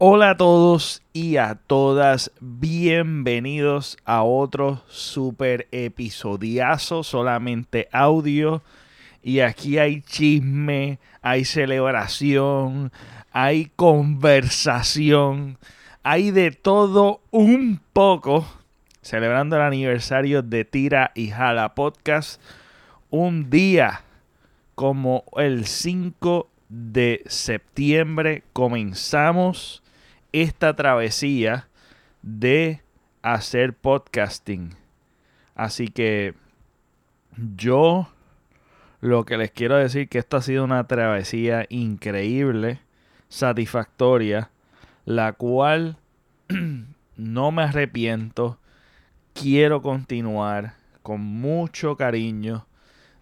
Hola a todos y a todas, bienvenidos a otro super episodiazo, solamente audio. Y aquí hay chisme, hay celebración, hay conversación, hay de todo un poco. Celebrando el aniversario de Tira y Jala Podcast, un día como el 5 de septiembre comenzamos esta travesía de hacer podcasting. Así que yo lo que les quiero decir que esto ha sido una travesía increíble, satisfactoria, la cual no me arrepiento, quiero continuar con mucho cariño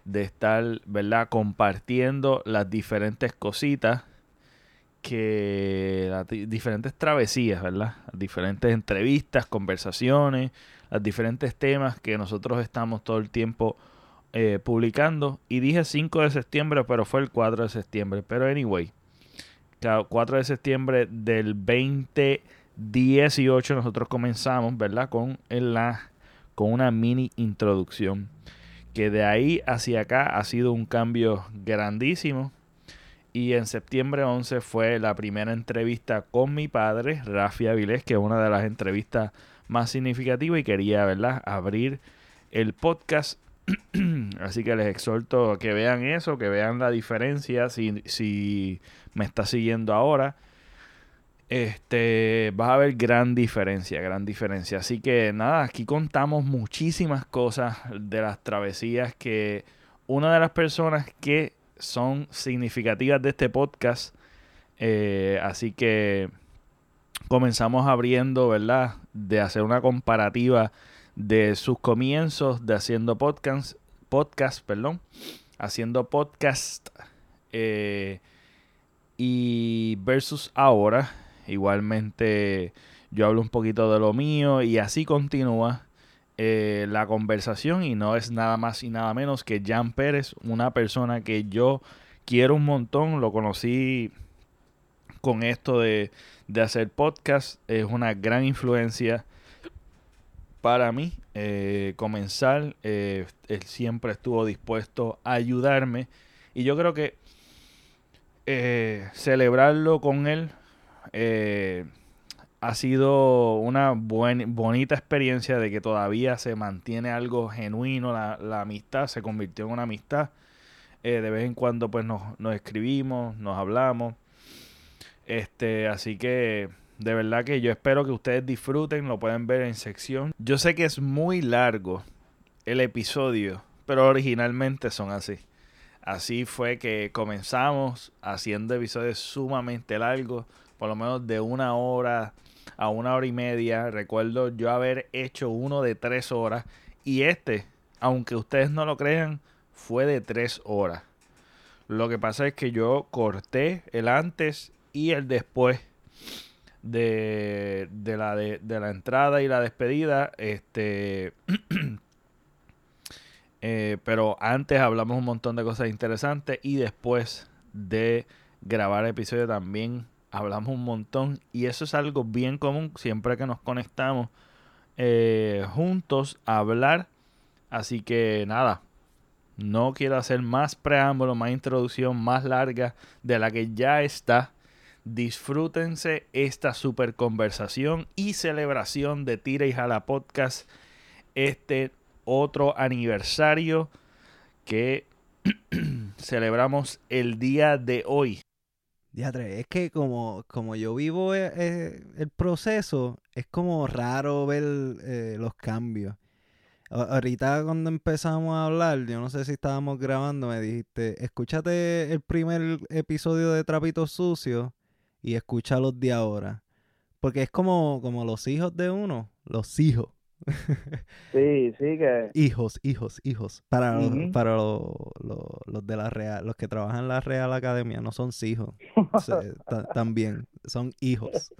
de estar, ¿verdad? Compartiendo las diferentes cositas que diferentes travesías, ¿verdad? Diferentes entrevistas, conversaciones, los diferentes temas que nosotros estamos todo el tiempo eh, publicando. Y dije 5 de septiembre, pero fue el 4 de septiembre. Pero anyway, 4 de septiembre del 2018 nosotros comenzamos, ¿verdad? Con, la, con una mini introducción. Que de ahí hacia acá ha sido un cambio grandísimo y en septiembre 11 fue la primera entrevista con mi padre, Rafi Avilés, que es una de las entrevistas más significativas y quería, ¿verdad?, abrir el podcast. Así que les exhorto a que vean eso, que vean la diferencia si, si me está siguiendo ahora. Este, vas a ver gran diferencia, gran diferencia. Así que nada, aquí contamos muchísimas cosas de las travesías que una de las personas que son significativas de este podcast. Eh, así que comenzamos abriendo, ¿verdad? De hacer una comparativa de sus comienzos de haciendo podcast, podcast, perdón, haciendo podcast eh, y versus ahora. Igualmente yo hablo un poquito de lo mío y así continúa eh, la conversación y no es nada más y nada menos que Jan Pérez, una persona que yo quiero un montón, lo conocí con esto de, hacer podcast, es una gran influencia para mí eh, comenzar, eh, él siempre estuvo dispuesto a ayudarme y yo creo que celebrarlo con él ha sido una bonita experiencia de que todavía se mantiene algo genuino, la, amistad se convirtió en una amistad. Eh, de vez en cuando pues nos, escribimos, nos hablamos. Este, así que de verdad que yo espero que ustedes disfruten, lo pueden ver en sección. Yo sé que es muy largo el episodio, pero originalmente son así. Así fue que comenzamos haciendo episodios sumamente largos, por lo menos de una hora, a una hora y media. Recuerdo yo haber hecho uno de tres horas y este, aunque ustedes no lo crean, fue de tres horas. Lo que pasa es que yo corté el antes y el después de, de, la, de, la entrada y la despedida. Este. Eh, pero antes hablamos un montón de cosas interesantes y después de grabar el episodio también hablamos un montón y eso es algo bien común siempre que nos conectamos eh, juntos a hablar. Así que nada, no quiero hacer más preámbulo, más introducción más larga de la que ya está. Disfrútense esta super conversación y celebración de Tira y Jala Podcast. Este otro aniversario que celebramos el día de hoy es que como, como yo vivo eh, eh, el proceso, es como raro ver eh, los cambios. ahorita cuando empezamos a hablar, yo no sé si estábamos grabando, me dijiste, escúchate el primer episodio de Trapitos Sucios y escucha los de ahora. Porque es como, como los hijos de uno, los hijos. Sí, sí que... Hijos, hijos, hijos. Para, los, para los, de la Real, los que trabajan en la Real Academia, no son hijos. también, son hijos.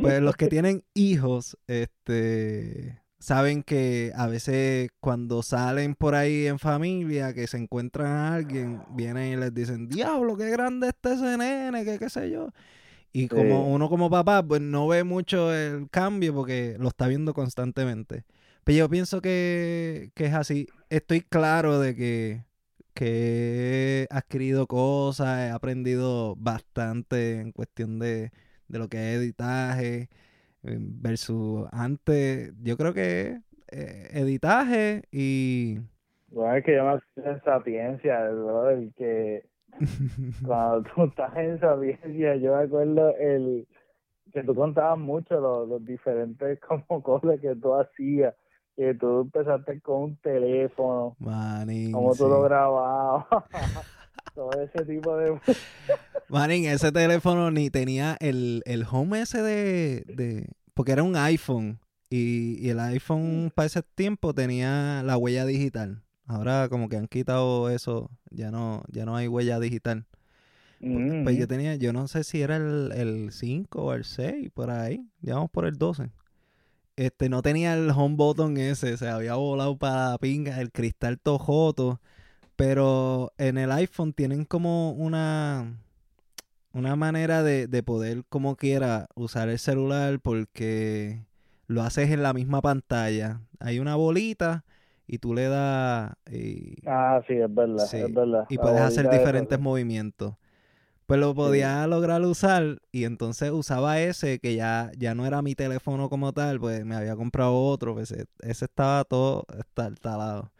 Pues los que tienen hijos, este saben que a veces cuando salen por ahí en familia, que se encuentran a alguien, vienen y les dicen, diablo, qué grande está ese nene, que qué sé yo. Y como uno como papá, pues no ve mucho el cambio porque lo está viendo constantemente. Pero yo pienso que, que es así. Estoy claro de que, que he adquirido cosas, he aprendido bastante en cuestión de, de lo que es editaje eh, versus antes. Yo creo que eh, editaje y... Bueno, es que yo me en sapiencia, el que cuando tú estás en sapiencia, yo me acuerdo el que tú contabas mucho los, los diferentes como cosas que tú hacías que tú empezaste con un teléfono, Manín, como tú lo grababas, todo ese tipo de... Manín, ese teléfono ni tenía el, el home ese de, de... Porque era un iPhone y, y el iPhone para ese tiempo tenía la huella digital. Ahora como que han quitado eso, ya no, ya no hay huella digital. Pues, pues yo tenía, yo no sé si era el, el 5 o el 6, por ahí, ya vamos por el 12 este no tenía el home button ese, se había volado para la pinga, el cristal tojoto. Pero en el iPhone tienen como una, una manera de, de poder, como quiera, usar el celular porque lo haces en la misma pantalla. Hay una bolita y tú le das... Y, ah, sí, es verdad, es verdad. Y puedes hacer diferentes movimientos. Pues lo podía lograr usar y entonces usaba ese que ya, ya no era mi teléfono como tal, pues me había comprado otro, pues e, ese, estaba todo instalado.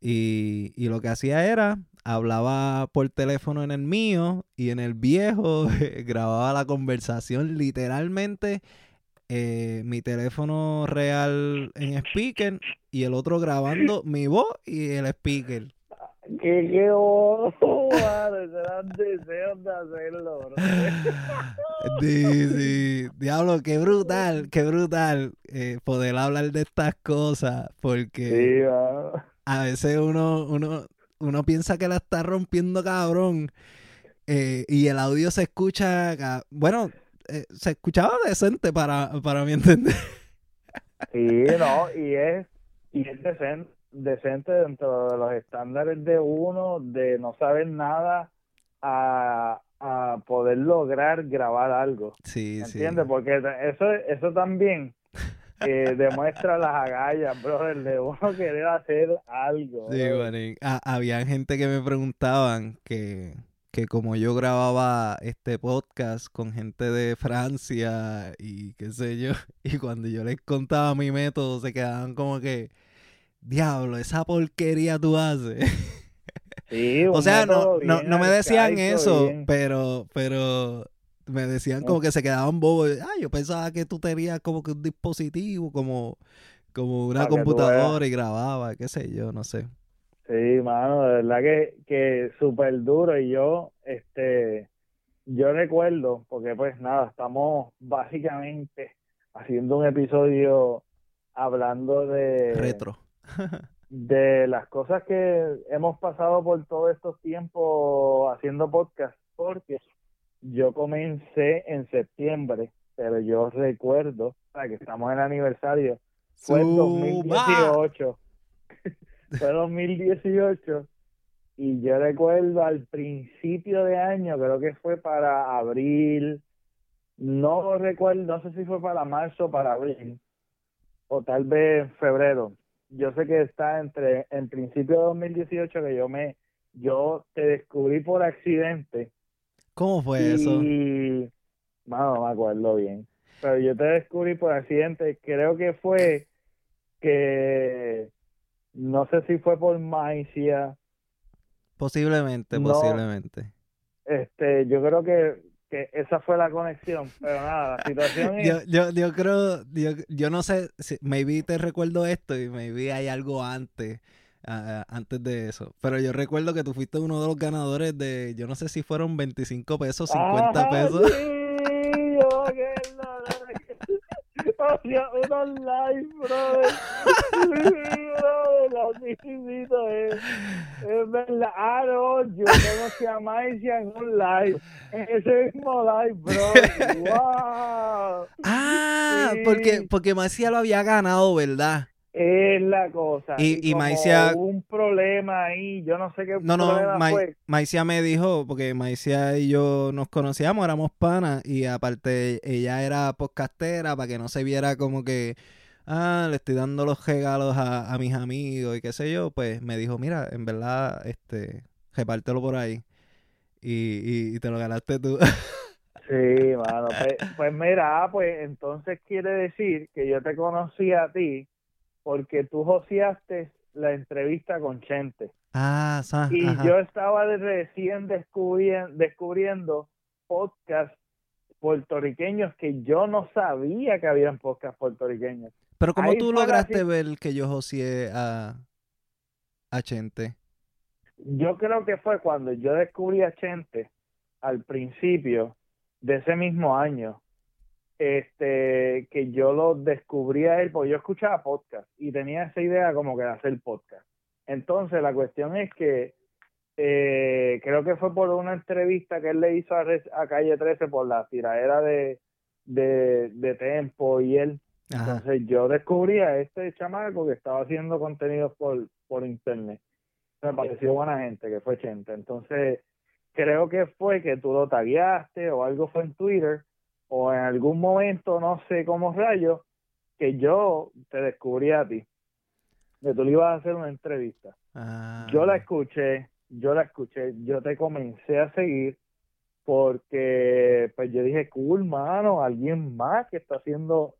Y, y lo que hacía era, hablaba por teléfono en el mío y en el viejo grababa la conversación literalmente eh, mi teléfono real en speaker y el otro grabando mi voz y el speaker que qué serán deseos de hacerlo, bro. Sí, sí. Diablo, qué brutal, qué brutal eh, poder hablar de estas cosas, porque a veces uno, uno, uno piensa que la está rompiendo cabrón eh, y el audio se escucha, bueno, eh, se escuchaba decente para, para mi entender. Sí, no, y es, y es decente decente dentro de los estándares de uno, de no saber nada a, a poder lograr grabar algo. Sí, ¿Entiendes? Porque eso, eso también eh, demuestra las agallas, brother, de uno querer hacer algo. Sí, ah, había gente que me preguntaban que, que como yo grababa este podcast con gente de Francia y qué sé yo, y cuando yo les contaba mi método se quedaban como que diablo, esa porquería tú haces. Sí, o sea, no, no, no, me decían eso, pero, pero me decían como que se quedaban bobos. Ah, yo pensaba que tú tenías como que un dispositivo, como, como una computadora y grababa, qué sé yo, no sé. Sí, mano, de verdad que, que súper duro. Y yo, este, yo recuerdo, porque pues nada, estamos básicamente haciendo un episodio hablando de... Retro de las cosas que hemos pasado por todos estos tiempos haciendo podcast, porque yo comencé en septiembre, pero yo recuerdo, que estamos en aniversario, fue 2018. fue 2018 y yo recuerdo al principio de año, creo que fue para abril, no recuerdo, no sé si fue para marzo o para abril, o tal vez febrero, yo sé que está entre en principio de 2018 que yo me yo te descubrí por accidente. ¿Cómo fue eso? Y no, me acuerdo bien. Pero yo te descubrí por accidente, creo que fue que no sé si fue por Maicia. Posiblemente, posiblemente. Este, yo creo que que esa fue la conexión, pero nada, la situación es... Yo, yo, yo creo, yo, yo no sé, si, maybe te recuerdo esto y maybe hay algo antes, antes de eso, pero yo recuerdo que tú fuiste uno de los ganadores de, yo no sé si fueron 25 pesos, 50 pesos. Sí, yo hacía unos live, brother. Brother, es, es verdad. Ah, no, yo conocí a Maicia en un live. En ese mismo live, bro. ¡Wow! Ah, porque, porque Maicia lo había ganado, ¿verdad? Es la cosa. Y- y como Maicia- hubo un problema ahí, yo no sé qué No, no, fue. Maicia me dijo, porque Maicia y yo nos conocíamos, éramos panas, y aparte ella era podcastera para que no se viera como que, ah, le estoy dando los regalos a, a mis amigos y qué sé yo, pues me dijo, mira, en verdad, este, repártelo por ahí. Y, y, y te lo ganaste tú. Sí, mano. Pues, pues mira, ah, pues entonces quiere decir que yo te conocí a ti porque tú joseaste la entrevista con Chente. ah, sa- Y ajá. yo estaba de- recién descubriendo, descubriendo podcasts puertorriqueños que yo no sabía que habían podcasts puertorriqueños. Pero ¿cómo ahí tú lograste así- ver que yo joseé a, a Chente? Yo creo que fue cuando yo descubrí a Chente al principio de ese mismo año, este, que yo lo descubrí a él, porque yo escuchaba podcast y tenía esa idea como que de hacer podcast. Entonces la cuestión es que eh, creo que fue por una entrevista que él le hizo a, a Calle 13 por la tiradera de, de, de Tempo y él. Ajá. Entonces yo descubrí a este chamaco que estaba haciendo contenidos por, por internet. Me pareció buena gente, que fue Chente. Entonces creo que fue que tú lo tagueaste o algo fue en Twitter o en algún momento, no sé cómo rayos, que yo te descubrí a ti. Que tú le ibas a hacer una entrevista. Ah. Yo la escuché, yo la escuché, yo te comencé a seguir porque pues yo dije, cool, mano, alguien más que está haciendo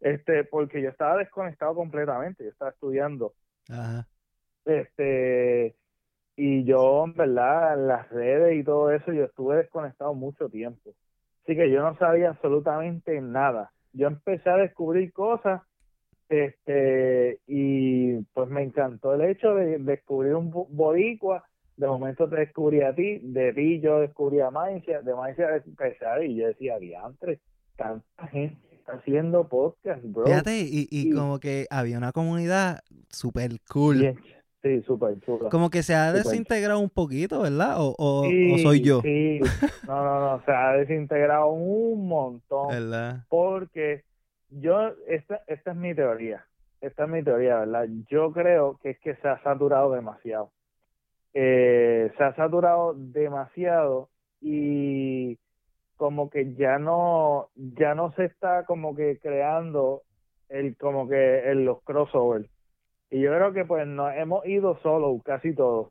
este, porque yo estaba desconectado completamente, yo estaba estudiando, Ajá. este, y yo en verdad en las redes y todo eso, yo estuve desconectado mucho tiempo, así que yo no sabía absolutamente nada, yo empecé a descubrir cosas, este, y pues me encantó el hecho de descubrir un bo- boricua, de momento te descubrí a ti, de ti yo descubrí a Maicia, de Maicia empecé a y yo decía, diantre, tanta gente está haciendo podcast, bro. Fíjate, y, y como que había una comunidad super cool. Bien, sí, súper chulo. Como que se ha desintegrado un poquito, ¿verdad? O, o, soy yo, Sí, no, no, no, se ha desintegrado un montón. ¿verdad? porque yo, esta, esta es mi teoría, esta es mi teoría, ¿verdad? Yo creo que es que se ha saturado demasiado. Eh, se ha saturado demasiado y como que ya no, ya no se está como que creando el, como que los crossovers. Y yo creo que pues nos hemos ido solo casi todos.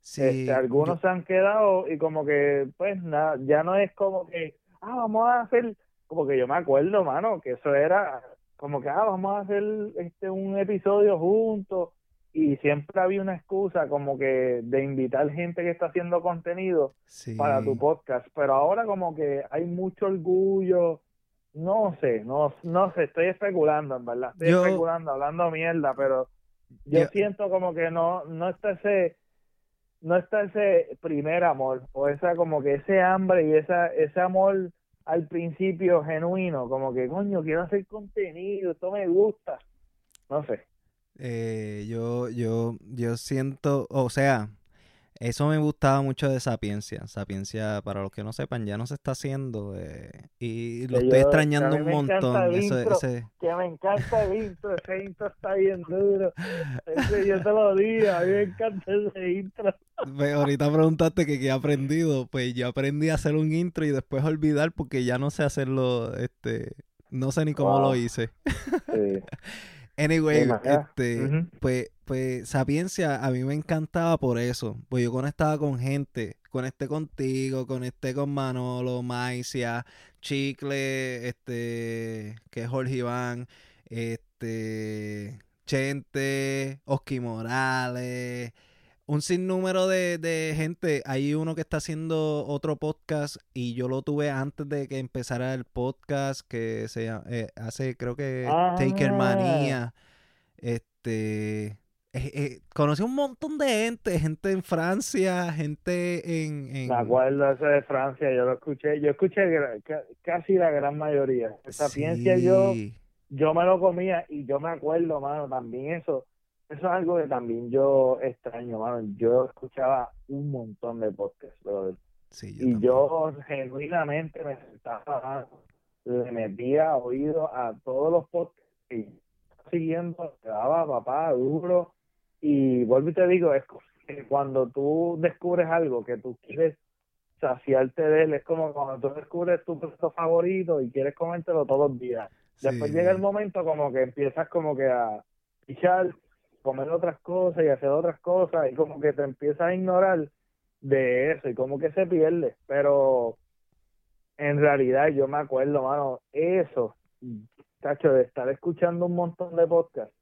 Sí, Este, algunos se han quedado y como que, pues nada, ya no es como que, ah, vamos a hacer, como que yo me acuerdo, mano, que eso era como que, ah, vamos a hacer este un episodio juntos y siempre había una excusa como que de invitar gente que está haciendo contenido sí. para tu podcast, pero ahora como que hay mucho orgullo, no sé, no, no sé, estoy especulando, en verdad, estoy Yo- especulando, hablando mierda, pero yo, Yo- siento como que no, no está ese, no está ese primer amor, o esa como que ese hambre y esa, ese amor al principio genuino, como que coño, quiero hacer contenido, esto me gusta, no sé. Eh, yo, yo, yo siento, o sea, eso me gustaba mucho de Sapiencia. Sapiencia, para los que no sepan, ya no se está haciendo eh, y lo Que estoy yo- extrañando un montón. el Eso, intro. ese, que me encanta el intro, ese intro está bien duro. Ese, yo te lo digo, a mí me encanta ese intro. Ahorita preguntaste que qué he aprendido. Pues yo aprendí a hacer un intro y después olvidar porque ya no sé hacerlo, este, no sé ni cómo lo hice. Sí. Anyway, este, pues, pues Sapiencia a mí me encantaba por eso. Pues yo conectaba con gente, conecté contigo, conecté con Manolo, Maicia, Chicle, este, que es Jorge Iván, este, Chente, Oski Morales, un sinnúmero de, de gente. Hay uno que está haciendo otro podcast y yo lo tuve antes de que empezara el podcast que se llama- eh, hace creo que Ah. Taker Manía. Este eh, eh, conocí un montón de gente, gente en Francia, gente en, en- Me acuerdo ese de Francia, yo lo escuché, yo escuché casi la gran mayoría. Esa ciencia yo, yo me lo comía y yo me acuerdo, mano, también eso, eso es algo que también yo extraño, mano. Yo escuchaba un montón de podcasts, brother. Sí, yo y yo genuinamente me sentaba, le metía oído a todos los podcasts y siguiendo, daba papá duro. Y vuelvo y te digo, es que cuando tú descubres algo que tú quieres saciarte de él, es como cuando tú descubres tu plato favorito y quieres comértelo todos los días. Después Sí. llega el momento como que empiezas como que a pichar, comer otras cosas y hacer otras cosas y como que te empiezas a ignorar de eso y como que se pierde. Pero en realidad yo me acuerdo, mano, eso, cacho, de estar escuchando un montón de podcasts,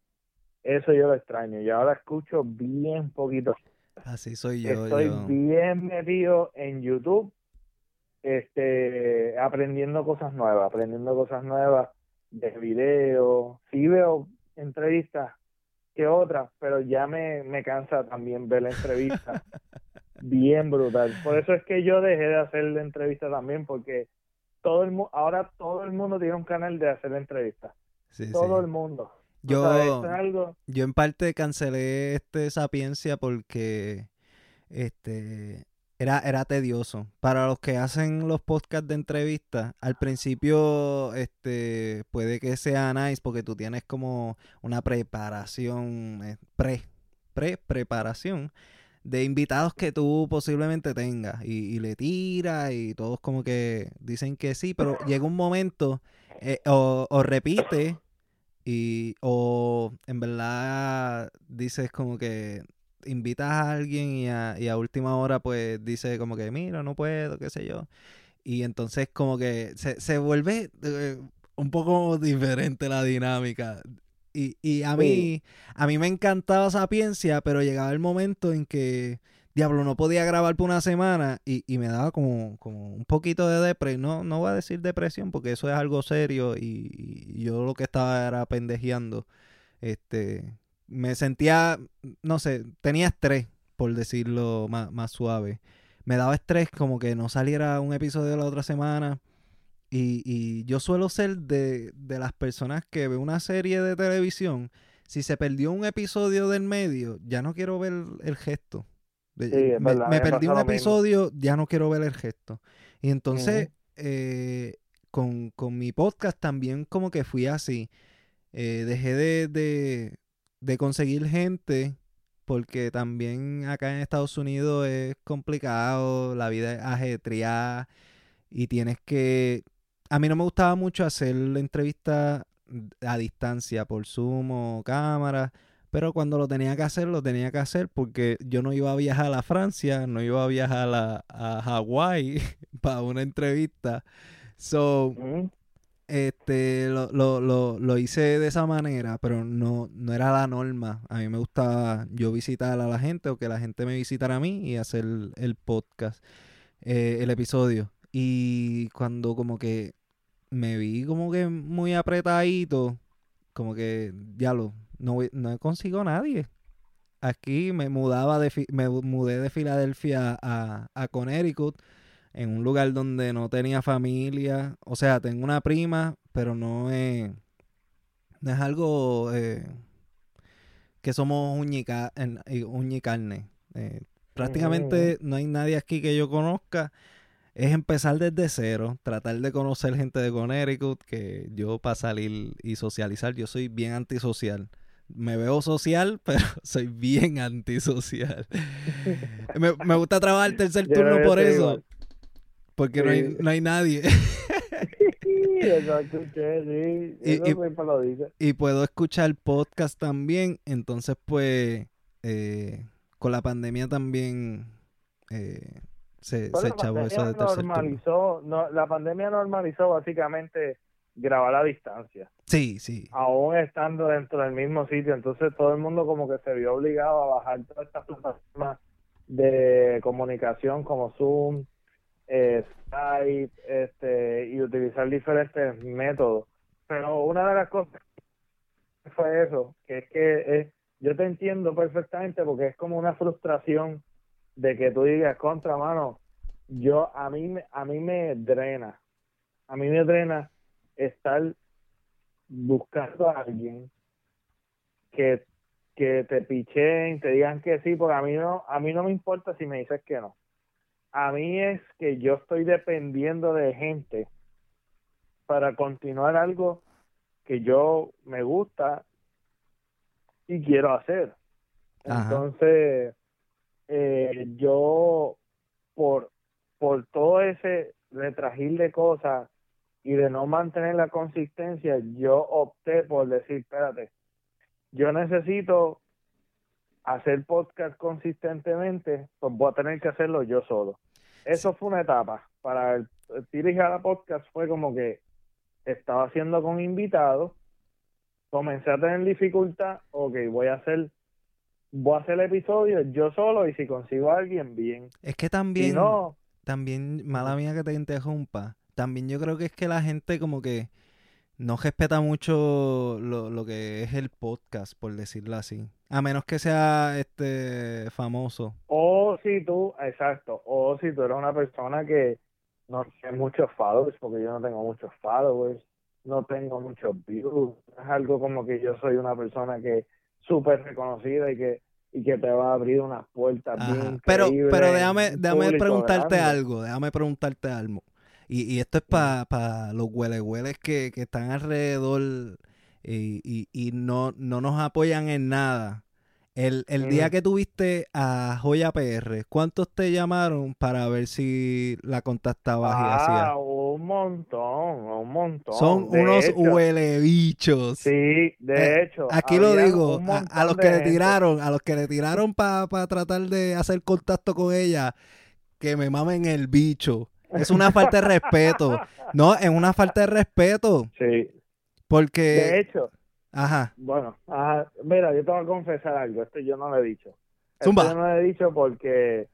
eso yo lo extraño. Yo ahora escucho bien poquito. Así soy yo. Estoy yo. bien metido en YouTube, este, aprendiendo cosas nuevas, aprendiendo cosas nuevas de video. Sí veo entrevistas que otras, pero ya me, me cansa también ver la entrevista. bien brutal. Por eso es que yo dejé de hacer la entrevista también, porque todo el mu- ahora todo el mundo tiene un canal de hacer entrevistas. Sí, sí. Todo el mundo. O Yo, sea, algo yo en parte cancelé este Sapiencia porque este era, era tedioso. Para los que hacen los podcasts de entrevistas, al principio este puede que sea nice porque tú tienes como una preparación eh, pre pre preparación de invitados que tú posiblemente tengas y, y le tiras y todos como que dicen que sí, pero llega un momento eh, o, o repite y o en verdad dices como que invitas a alguien y a, y a última hora pues dice como que mira no puedo qué sé yo y entonces como que se, se vuelve eh, un poco diferente la dinámica y, y a mí Sí. a mí me encantaba Sapiencia pero llegaba el momento en que Diablo, no podía grabar por una semana y, y me daba como, como un poquito de depresión. No, no voy a decir depresión porque eso es algo serio y, y yo lo que estaba era pendejeando. Este, me sentía, no sé, tenía estrés, por decirlo más, más suave. Me daba estrés como que no saliera un episodio la otra semana. Y, y yo suelo ser de, de las personas que ve una serie de televisión. Si se perdió un episodio del medio, ya no quiero ver el gesto. De- Sí, es me, verdad, me me perdí un mismo. episodio, ya no quiero ver el gesto. Y entonces, eh, con, con mi podcast también como que fui así. Eh, dejé de, de, de conseguir gente porque también acá en Estados Unidos es complicado, la vida es ajetreada y tienes que... A mí no me gustaba mucho hacer la entrevista a distancia por Zoom o cámara, pero cuando lo tenía que hacer, lo tenía que hacer porque yo no iba a viajar a Francia, no iba a viajar a, a Hawái para una entrevista. So, Ujú. este, lo, lo, lo, lo hice de esa manera, pero no, no era la norma. A mí me gustaba yo visitar a la gente o que la gente me visitara a mí y hacer el podcast, eh, el episodio. Y cuando como que me vi como que muy apretadito, como que, ya lo, no, no consigo a nadie. Aquí me mudaba de, me mudé de Filadelfia a, a Connecticut en un lugar donde no tenía familia. O sea, tengo una prima, pero no es, no es algo eh, que somos uña y, ca- en- y- uña y carne. Eh, prácticamente no hay nadie aquí que yo conozca. Es empezar desde cero, tratar de conocer gente de Connecticut, que yo para salir y socializar, yo soy bien antisocial. Me veo social, pero soy bien antisocial. me, me gusta trabajar el tercer turno por eso. igual. Porque no, hay, no hay nadie. Sí. Y- puedo escuchar podcast también. Entonces, pues, eh, con la pandemia también eh, se, se chavó eso de tercer turno. normalizó, no, la pandemia normalizó básicamente grabar a distancia, Sí, sí. aún estando dentro del mismo sitio, entonces todo el mundo como que se vio obligado a bajar todas estas plataformas de comunicación como Zoom, eh, Skype, este, y utilizar diferentes métodos. Pero una de las cosas fue eso, que es que eh, yo te entiendo perfectamente porque es como una frustración de que tú digas contra mano, yo a mí me- a mí me drena, a mí me drena estar buscando a alguien que que te picheen, te digan que sí, porque a mí no a mí no me importa si me dices que no. A mí es que yo estoy dependiendo de gente para continuar algo que yo me gusta y quiero hacer. Ajá. Entonces, eh, yo, por, por todo ese retragil de cosas y de no mantener la consistencia, yo opté por decir, espérate, yo necesito hacer podcast consistentemente, pues voy a tener que hacerlo yo solo. Eso fue una etapa. Para el, el y Jala podcast fue como que estaba haciendo con invitados, comencé a tener dificultad, ok, voy a hacer voy a hacer el episodio yo solo y si consigo a alguien, bien. Es que Si también, no, también, mala mía que te interrumpa, también yo creo que es que la gente como que no respeta mucho lo, lo que es el podcast, por decirlo así. A menos que sea este famoso. o si tú, exacto, o si tú eres una persona que no tiene muchos followers, porque yo no tengo muchos followers, no tengo muchos views, es algo como que yo soy una persona que súper reconocida y que y que te va a abrir unas puertas bien Pero, pero déjame, déjame preguntarte grande. algo, déjame preguntarte algo. Y, y esto es para los huelehueles que, que están alrededor y, y, y no, no nos apoyan en nada. El, el día que tuviste a Joya PR, ¿cuántos te llamaron para ver si la contactabas y Ah, hacías? un montón, un montón. Son De unos hecho, huelebichos. Sí, de Eh, hecho. Aquí lo digo, a, los que le gente. tiraron, a los que le tiraron para tratar de hacer contacto con ella, que me mamen el bicho. Es una falta de respeto. No, es una falta de respeto. Sí, de Porque, hecho, ajá, bueno, ajá, mira, yo te voy a confesar algo, esto yo no lo he dicho. Esto Zumba. yo no lo he dicho porque,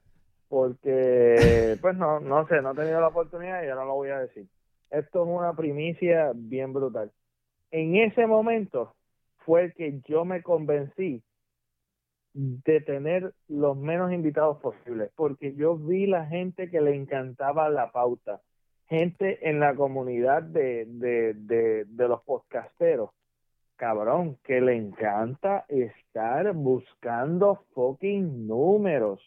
porque, pues no, no sé, no he tenido la oportunidad y no lo voy a decir. Esto es una primicia bien brutal. En ese momento fue el que yo me convencí de tener los menos invitados posibles, porque yo vi la gente que le encantaba la pauta, gente en la comunidad de, de, de, de los podcasteros, cabrón, que le encanta estar buscando fucking números.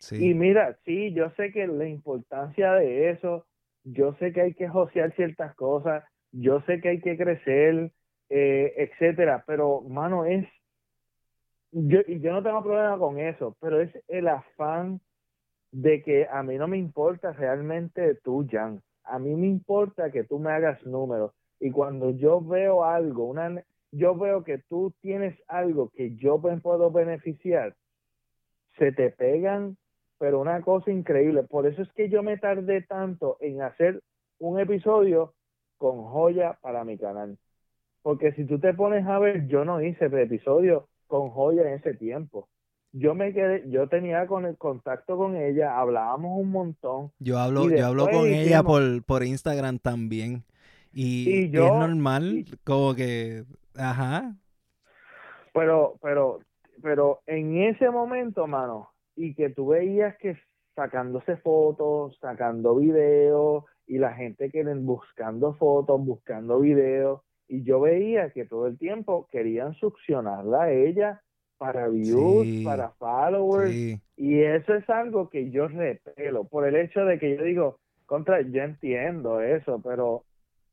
Y sí. mira, sí, yo sé que la importancia de eso, yo sé que hay que josear ciertas cosas, yo sé que hay que crecer, eh, etcétera, pero mano, es yo, y yo no tengo problema con eso, pero es el afán de que a mí no me importa realmente tú, Jan. A mí me importa que tú me hagas números. Y cuando yo veo algo, una, yo veo que tú tienes algo que yo puedo beneficiar, se te pegan, pero una cosa increíble. Por eso es que yo me tardé tanto en hacer un episodio con joya para mi canal. Porque si tú te pones a ver, yo no hice episodio con joya en ese tiempo. Yo me quedé, yo tenía con el contacto con ella, hablábamos un montón. Yo hablo, yo hablo con ella por, por Instagram también. Y, Y y yo- es normal, y- como que, ajá, Pero, pero, pero en ese momento, mano, y que tú veías que sacándose fotos, sacando videos, y la gente que buscando fotos, buscando videos, y yo veía que todo el tiempo querían succionarla a ella para views, Sí, para followers, sí, y eso es algo que yo repelo, por el hecho de que yo digo, contra, yo entiendo eso, pero,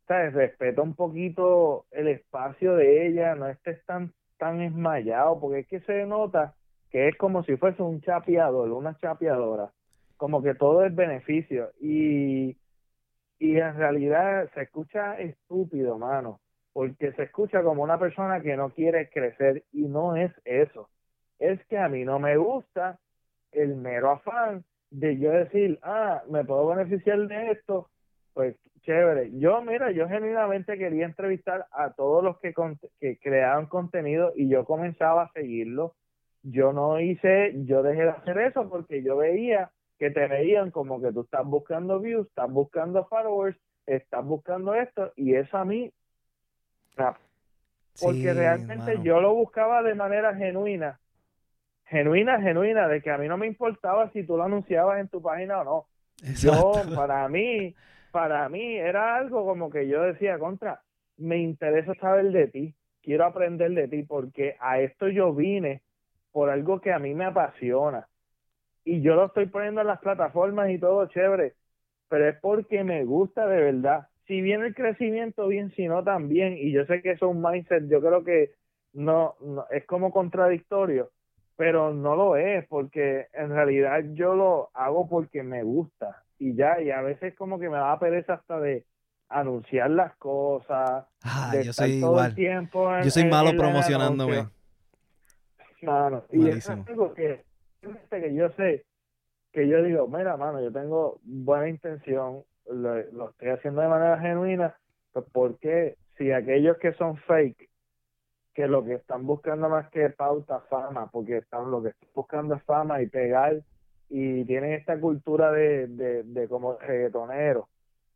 ¿sabes? Respeta un poquito el espacio de ella, no estés tan, tan esmayado, porque es que se nota que es como si fuese un chapeador, una chapeadora, como que todo es beneficio, y, y en realidad se escucha estúpido, mano, porque se escucha como una persona que no quiere crecer, y no es eso, es que a mí no me gusta el mero afán de yo decir, ah, me puedo beneficiar de esto, pues chévere. Yo, mira, yo genuinamente quería entrevistar a todos los que, creaban contenido y yo comenzaba a seguirlo. Yo no hice, yo dejé de hacer eso porque yo veía que te veían como que tú estás buscando views, estás buscando followers, estás buscando esto y eso a mí, porque sí, realmente yo lo buscaba de manera genuina, genuina, genuina, de que a mí no me importaba si tú lo anunciabas en tu página o no. Yo, para mí, para mí era algo como que yo decía, contra, me interesa saber de ti, quiero aprender de ti, porque a esto yo vine por algo que a mí me apasiona. Y yo lo estoy poniendo en las plataformas y todo chévere, pero es porque me gusta de verdad. Si viene el crecimiento, bien, si no, también. Y yo sé que eso es un mindset, yo creo que no, no es como contradictorio, pero no lo es porque en realidad yo lo hago porque me gusta y ya, y a veces como que me da pereza hasta de anunciar las cosas, Ah, de yo estar soy todo igual. el tiempo en- Yo soy malo en promocionándome. Mano, y eso es algo que, que yo sé, que yo digo, mira, mano, yo tengo buena intención, lo, lo estoy haciendo de manera genuina, pues porque si aquellos que son fake, que lo que están buscando más que pauta, fama, porque están lo que están buscando es fama y pegar, y tienen esta cultura de, de, de como reggaetonero,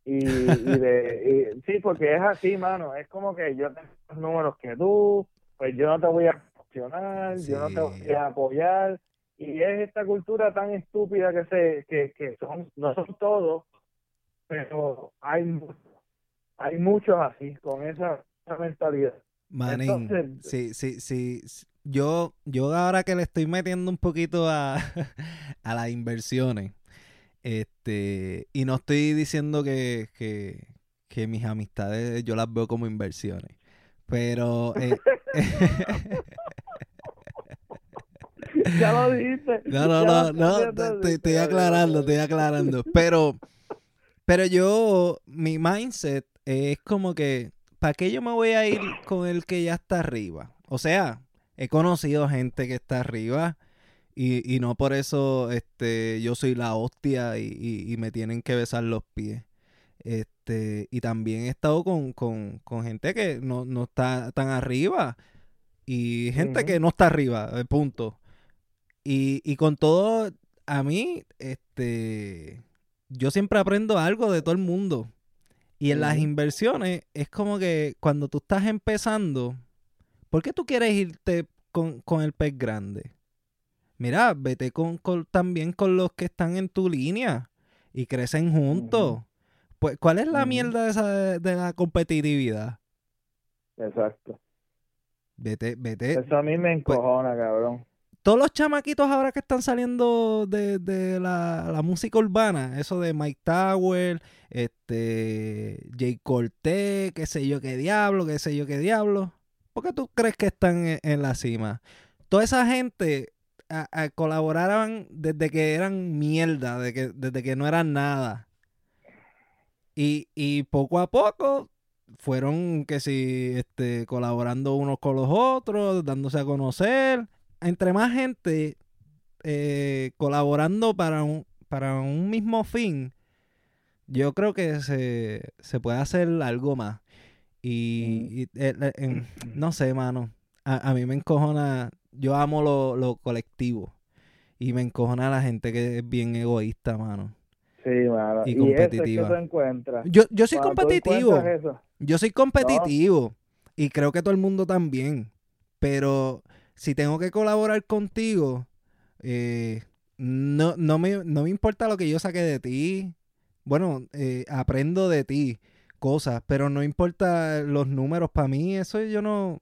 y, y de, y- sí, porque es así, mano, es como que yo tengo los números que tú, pues yo no te voy a promocionar, yo no te voy a apoyar, y es esta cultura tan estúpida que se que, que son no son todos pero hay hay muchos así con esa, esa mentalidad Manín, Entonces- sí, sí, sí. sí. Yo, yo ahora que le estoy metiendo un poquito a, a las inversiones, este, y no estoy diciendo que, que, que mis amistades yo las veo como inversiones, pero eh, ya lo dijiste No, no, no, no, estoy ya, aclarando, estoy aclarando. Pero, pero yo, mi mindset es como que, ¿para qué yo me voy a ir con el que ya está arriba? O sea, he conocido gente que está arriba y, y no por eso este, yo soy la hostia y, y- y me tienen que besar los pies. Este, y también he estado con, con, con gente que no, no está tan arriba y gente que no está arriba, eh, punto. Y, y con todo, a mí, este, yo siempre aprendo algo de todo el mundo. Y en las inversiones es como que cuando tú estás empezando, ¿por qué tú quieres irte con, con el pez grande? Mira, vete con, con- también con los que están en tu línea y crecen juntos. Pues, ¿cuál es la Ujú. mierda de, esa, de la competitividad? exacto Vete, vete, eso a mí me Pues encojona cabrón todos los chamaquitos ahora que están saliendo de, de la, la música urbana, eso de Mike Tower, este, Jay Cortez, qué sé yo qué diablo, qué sé yo qué diablo. ¿Por qué tú crees que están en, en la cima? Toda esa gente a- colaboraban desde que eran mierda, de que, desde que no eran nada. Y, y poco a poco fueron que si este, colaborando unos con los otros, dándose a conocer. Entre más gente eh, colaborando para un, para un mismo fin, yo creo que se, se puede hacer algo más. Y, y, eh, eh, en- no sé, mano. A, a mí me encojona. Yo amo lo, lo colectivo. Y me encojona la gente que es bien egoísta, mano. sí mano Y y, eso es que competitiva. Yo, yo soy Cuando competitivo. Yo soy competitivo y creo que todo el mundo también. Pero si tengo que colaborar contigo, eh, no, no, me, no me importa lo que yo saque de ti. Bueno, eh, aprendo de ti cosas, pero no importa los números para mí. Eso yo no,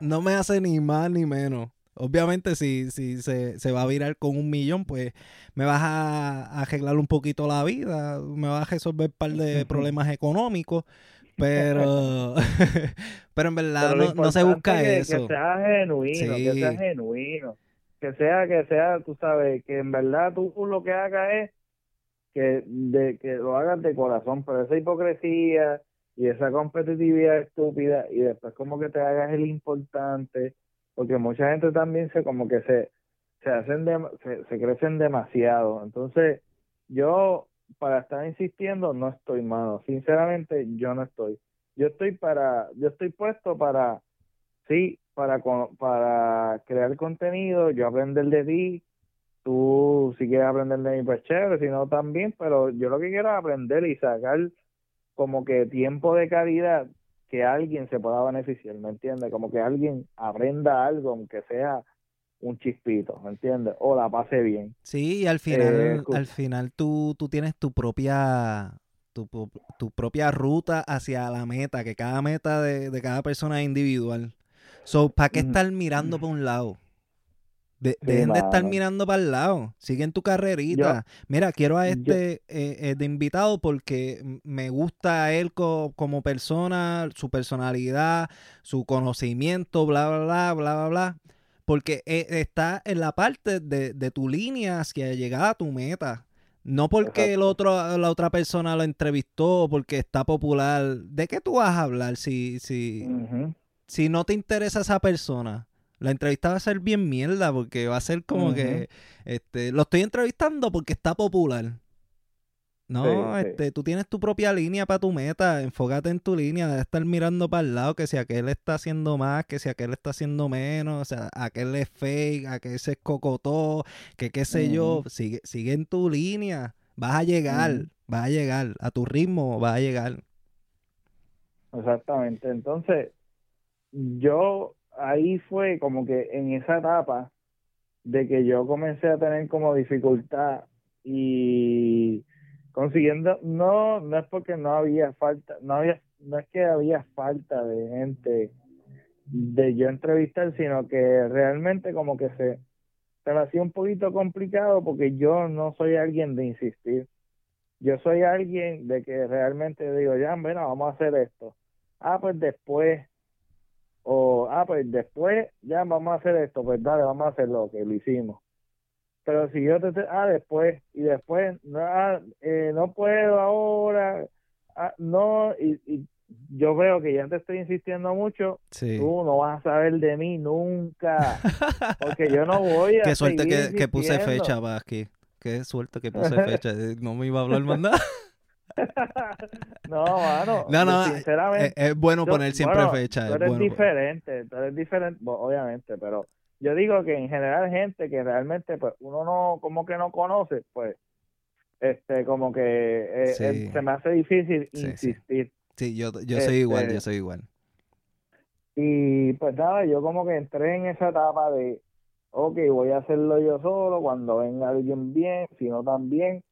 no me hace ni más ni menos. Obviamente, si, si se, se va a virar con un millón, pues me vas a, a arreglar un poquito la vida, me vas a resolver un par de problemas económicos, pero, pero en verdad Pero no, no se busca que- eso. Que sea genuino, que sea genuino. Que sea, que sea, tú sabes, que en verdad tú lo que hagas es que, de, que lo hagas de corazón, pero esa hipocresía y esa competitividad estúpida y después como que te hagas el importante, porque mucha gente también se como que se, se hacen, dem- se, se crecen demasiado. Entonces, yo para estar insistiendo no estoy mano, sinceramente yo no estoy. Yo estoy para, yo estoy puesto para sí, para, para crear contenido, yo aprender de ti, tú si quieres aprender de mí, pues chévere, si no también, pero yo lo que quiero es aprender y sacar como que tiempo de calidad que alguien se pueda beneficiar, ¿me entiendes? Como que alguien aprenda algo, aunque sea un chispito, ¿me entiendes? O la pase bien. Sí, y al final, Eh, escu- al final tú, tú tienes tu propia, tu, tu propia ruta hacia la meta, que cada meta de, de cada persona es individual. So, ¿para qué estar mirando por un lado? De, Sí, dejen de estar mirando para el lado. Siguen tu carrerita. Mira, quiero a yo- este eh, eh, de invitado porque me gusta a él co- como persona, su personalidad, su conocimiento, bla, bla, bla, bla, bla, bla. Porque eh, está en la parte de, de tu línea hacia llegar a tu meta. No porque el otro, la otra persona lo entrevistó porque está popular. ¿De qué tú vas a hablar si, si, si no te interesa esa persona, la entrevista va a ser bien mierda porque va a ser como que este lo estoy entrevistando porque está popular. No, Sí, sí. este, tú tienes tu propia línea para tu meta, enfócate en tu línea, de estar mirando para el lado que si aquel está haciendo más, que si aquel está haciendo menos, o sea, aquel es fake, aquel se escocotó, que qué sé yo, sigue, sigue en tu línea, vas a llegar, vas a llegar, a tu ritmo vas a llegar. Exactamente. Entonces, yo ahí fue como que en esa etapa de que yo comencé a tener como dificultad y consiguiendo, no, no es porque no había falta, no había, no es que había falta de gente de yo entrevistar, sino que realmente como que se, se me hacía un poquito complicado porque yo no soy alguien de insistir. Yo soy alguien de que realmente digo, ya, bueno, vamos a hacer esto. Ah, pues después. O, ah, pues después, ya vamos a hacer esto. Pues dale, vamos a hacerlo, que lo hicimos. Pero si yo te, ah, después, y después, no, ah, eh, no puedo ahora, ah, no, y, y yo veo que ya te estoy insistiendo mucho, Sí. tú no vas a saber de mí nunca, porque yo no voy a Qué suerte que, que puse fecha aquí. Qué suerte que puse fecha. Eh, No me iba a hablar más nada. no, mano, No, no, yo sinceramente, Es, es bueno Yo- poner siempre bueno, fecha. Tú es eres bueno. diferente, tú eres diferente, obviamente, pero yo digo que en general gente que realmente pues uno no, como que no conoce, pues, este, como que eh, Sí. eh, se me hace difícil Sí, sí. insistir. Sí, yo, yo soy igual, Este, yo soy igual. Y pues nada, yo como que entré en esa etapa de, ok, voy a hacerlo yo solo, cuando venga alguien bien, si no también.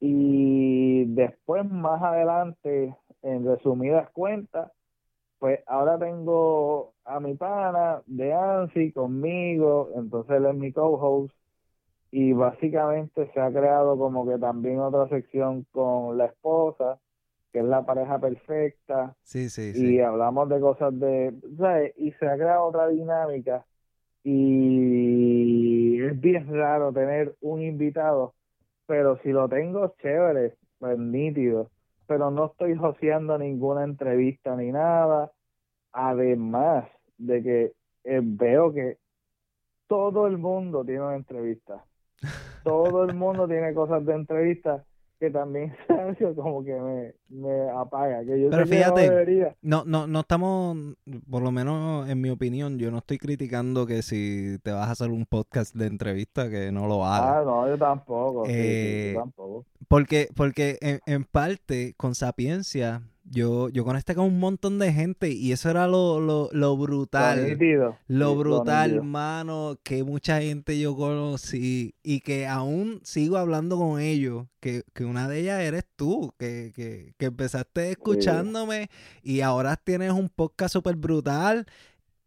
Y después, más adelante, en resumidas cuentas, pues ahora tengo a mi pana de ANSI conmigo, entonces él es mi co-host. Y básicamente se ha creado como que también otra sección con la esposa, que es la pareja perfecta Sí, sí, y sí. hablamos de cosas de, ¿sabes? Y se ha creado otra dinámica y es bien raro tener un invitado, pero si lo tengo, chévere, pues nítido, pero no estoy joseando ninguna entrevista ni nada, además de que eh, veo que todo el mundo tiene una entrevista, todo el mundo tiene cosas de entrevista que también Sergio como que me, me apaga, que yo Pero sé que no fíjate, debería. No, no, no estamos, por lo menos en mi opinión, yo no estoy criticando que si te vas a hacer un podcast de entrevista, que no lo hagas. Ah, no, yo tampoco, sí, sí, Eh, yo tampoco. Porque, porque en, en parte, con Sapiencia, yo, yo conecté con un montón de gente y eso era lo, lo, lo brutal. Lo sí, brutal, nítido. mano, que mucha gente yo conocí y que aún sigo hablando con ellos, que, que una de ellas eres tú, que, que, que empezaste escuchándome y ahora tienes un podcast súper brutal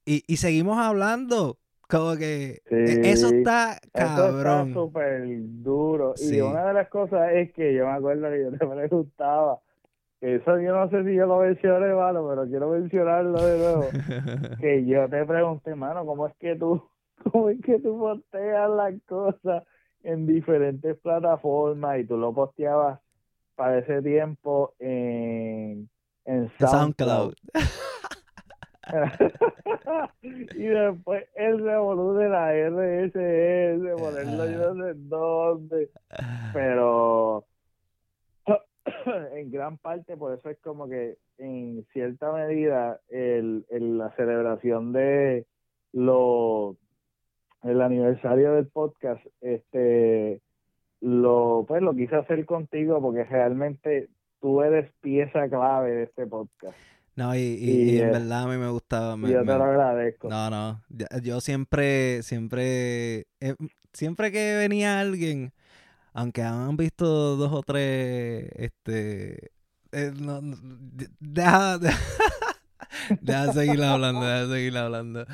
y, y seguimos hablando. Como que e- eso está Eso cabrón. está súper duro. Sí. Y una de las cosas es que yo me acuerdo que yo te preguntaba, eso yo no sé si yo lo mencioné, mano, pero quiero mencionarlo de nuevo. que yo te pregunté, mano, ¿cómo es que tú, cómo es que tú posteas las cosas en diferentes plataformas y tú lo posteabas para ese tiempo en, en SoundCloud. y después el revolú de la RSS, ponerlo yo no sé dónde. Pero en gran parte por eso es como que en cierta medida el, el- la celebración de lo el aniversario del podcast este lo pues lo quise hacer contigo porque realmente tú eres pieza clave de este podcast No, y, y- Y, y en eh, verdad a mí me gustaba. me- yo me- te lo agradezco No, no. Yo siempre, siempre, eh, siempre que venía alguien, aunque han visto dos o tres, este, eh, no, no, de- deja, deja, deja seguir hablando, deja seguir hablando.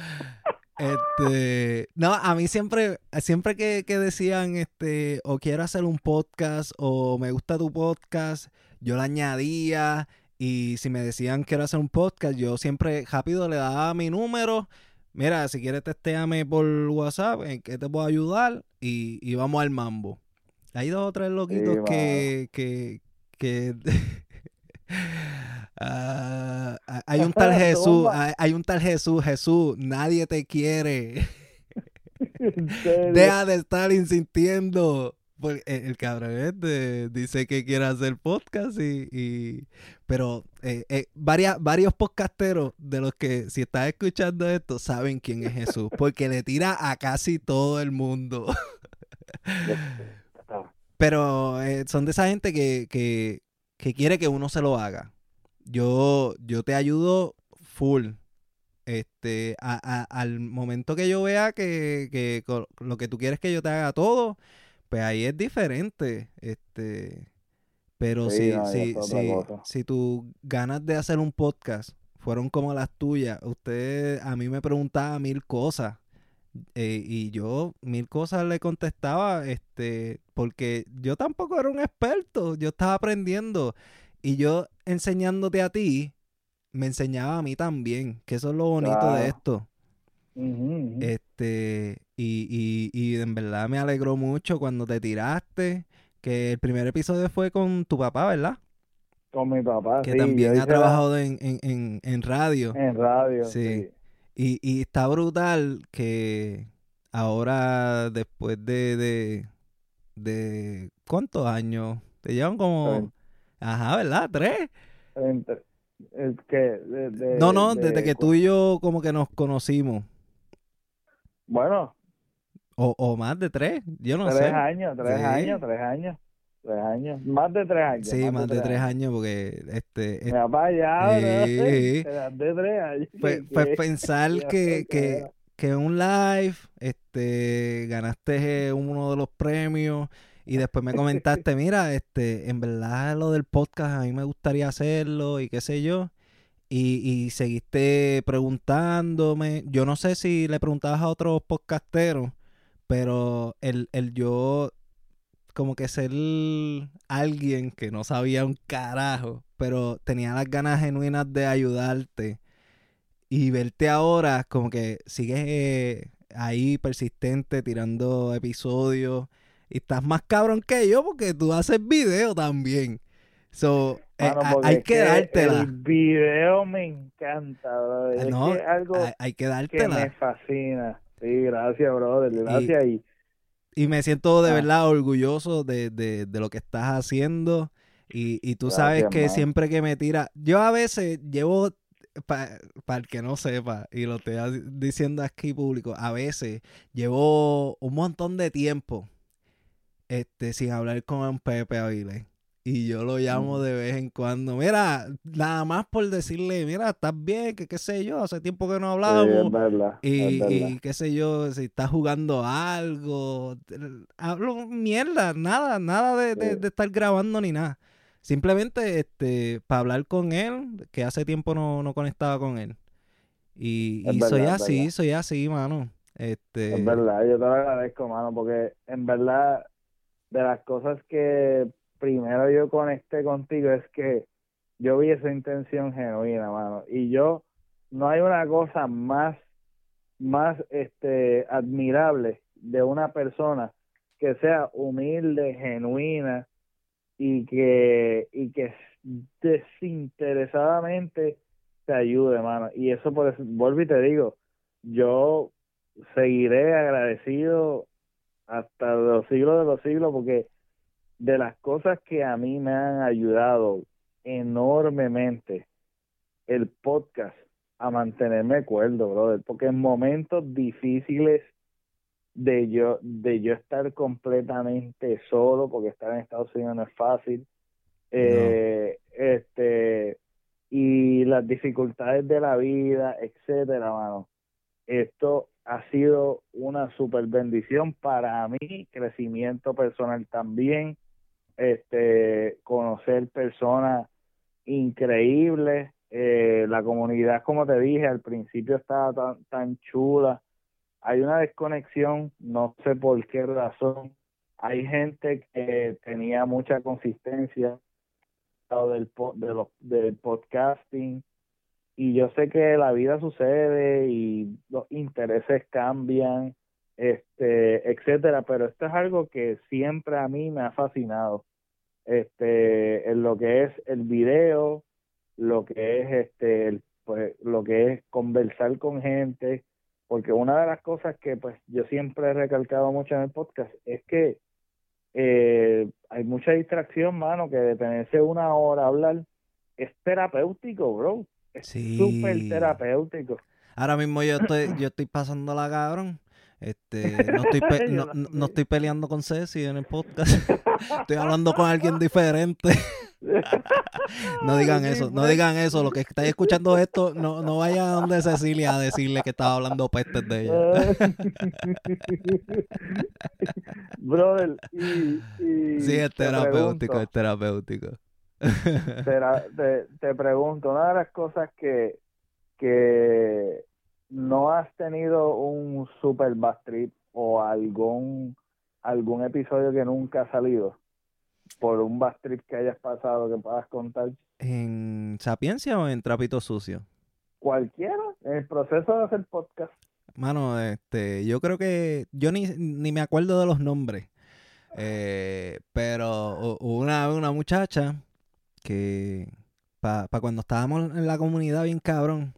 Este, no, a mí siempre, siempre que, que, decían, este, o quiero hacer un podcast, o me gusta tu podcast, yo le añadía, y si me decían quiero hacer un podcast, yo siempre rápido le daba mi número, mira, si quieres testéame por WhatsApp, en qué te puedo ayudar, y, y vamos al mambo. Hay dos o tres loquitos que, que, que Uh, hay un tal Jesús, hay, un tal Jesús, Jesús, nadie te quiere. Deja de estar insistiendo. Porque el, cabrón este dice que quiere hacer podcast y... pero eh, eh, varios podcasteros de los que si estás escuchando esto saben quién es Jesús. Porque le tira a casi todo el mundo. Pero eh, son de esa gente que, que, que quiere que uno se lo haga yo, yo te ayudo full. Este, al momento que yo vea que, lo que tú quieres que yo te haga todo, pues ahí es diferente. Este, pero si, si, si, si tus ganas de hacer un podcast fueron como las tuyas, usted a mí me preguntaba mil cosas. Eh, y yo mil cosas le contestaba, este, porque yo tampoco era un experto, yo estaba aprendiendo. Y yo enseñándote a ti, me enseñaba a mí también, que eso es lo bonito de esto. Este, y, y, y en verdad me alegró mucho cuando te tiraste, que el primer episodio fue con tu papá, ¿verdad? Con mi papá, que también ha trabajado en, en, en, radio. En radio, sí. Y, y está brutal que ahora, después de, de, de ¿cuántos años? Te llevan como... Ajá, ¿verdad? ¿Tres? el que no, no, desde que tú y yo como que nos conocimos. Bueno. O, o más de tres, yo no sé. Tres años, tres años, tres años. Tres años, más de tres años. Sí, más, de, tres, años. porque este... Mi papá ya, sí. de tres años. Pues, pues pensar que, que, que un live, este, ganaste uno de los premios y después me comentaste, mira, este, en verdad lo del podcast a mí me gustaría hacerlo y qué sé yo. Y, y seguiste preguntándome. Yo no sé si le preguntabas a otros podcasteros, pero el, el yo como que ser alguien que no sabía un carajo, pero tenía las ganas genuinas de ayudarte y verte ahora como que sigues ahí persistente tirando episodios y estás más cabrón que yo porque tú haces video también. So, eh, hay que, dártela. El video me encanta, brother. No, es algo hay, que dártela. Que me fascina. Sí, gracias, brother. Gracias. Y, y, me siento de ah. verdad orgulloso de, de, de, lo que estás haciendo. Y, y tú sabes que siempre que me tira, yo a veces llevo, para el que no sepa, y lo estoy diciendo aquí público, a veces llevo un montón de tiempo este, sin hablar con un Pepe Avilés. Y yo lo llamo mm. de vez en cuando. Mira, nada más por decirle, mira, estás bien, que qué sé yo, hace tiempo que no hablábamos. y, qué sé yo, si estás jugando algo. Hablo mierda, nada, nada de, estar grabando ni nada. Simplemente este, para hablar con él, que hace tiempo no, no conectaba con él. Y, soy así, soy así, mano. Este... Es verdad, yo te lo agradezco, mano, porque en verdad de las cosas que primero yo conecté contigo es que yo vi esa intención genuina, mano. Y yo, no hay una cosa más, más este, admirable de una persona que sea humilde, genuina y que, y que desinteresadamente te ayude, mano. Y eso por eso, vuelvo y te digo, yo seguiré agradecido hasta los siglos de los siglos, porque de las cosas que a mí me han ayudado enormemente el podcast a mantenerme cuerdo, brother, porque en momentos difíciles de yo de yo estar completamente solo, porque estar en Estados Unidos no es fácil, eh, este y las dificultades de la vida, etcétera, mano. Esto ha sido una super bendición para mí, crecimiento personal también, este, conocer personas increíbles, eh, la comunidad, como te dije, al principio estaba tan, tan chula, hay una desconexión, no sé por qué razón. Hay gente que tenía mucha consistencia del, de los, del podcasting y yo sé que la vida sucede y los intereses cambian, este, etcétera, pero esto es algo que siempre a mí me ha fascinado. Este, en lo que es el video, lo que es este, pues, lo que es conversar con gente, porque una de las cosas que pues yo siempre he recalcado mucho en el podcast es que eh, hay mucha distracción, mano, que detenerse una hora a hablar es terapéutico, bro. Es súper terapéutico. Ahora mismo yo estoy, yo estoy pasando la cabrón. Este, no estoy, no, estoy peleando con Ceci en el podcast. estoy hablando con alguien diferente. no digan eso, no digan eso. Lo que estáis escuchando esto, no, no vayan a donde Cecilia a decirle que estaba hablando pestes de ella. Brother, y, sí, es terapéutico, es terapéutico. te, te, pregunto, una de las cosas que, que no has tenido un super bad trip o algún algún episodio que nunca ha salido por un bad trip que hayas pasado que puedas contar en Sapiencia o en Trapito Sucio cualquiera en el proceso de hacer podcast. Mano este yo creo que yo ni, ni me acuerdo de los nombres eh, pero una una muchacha que para cuando estábamos en la comunidad bien cabrón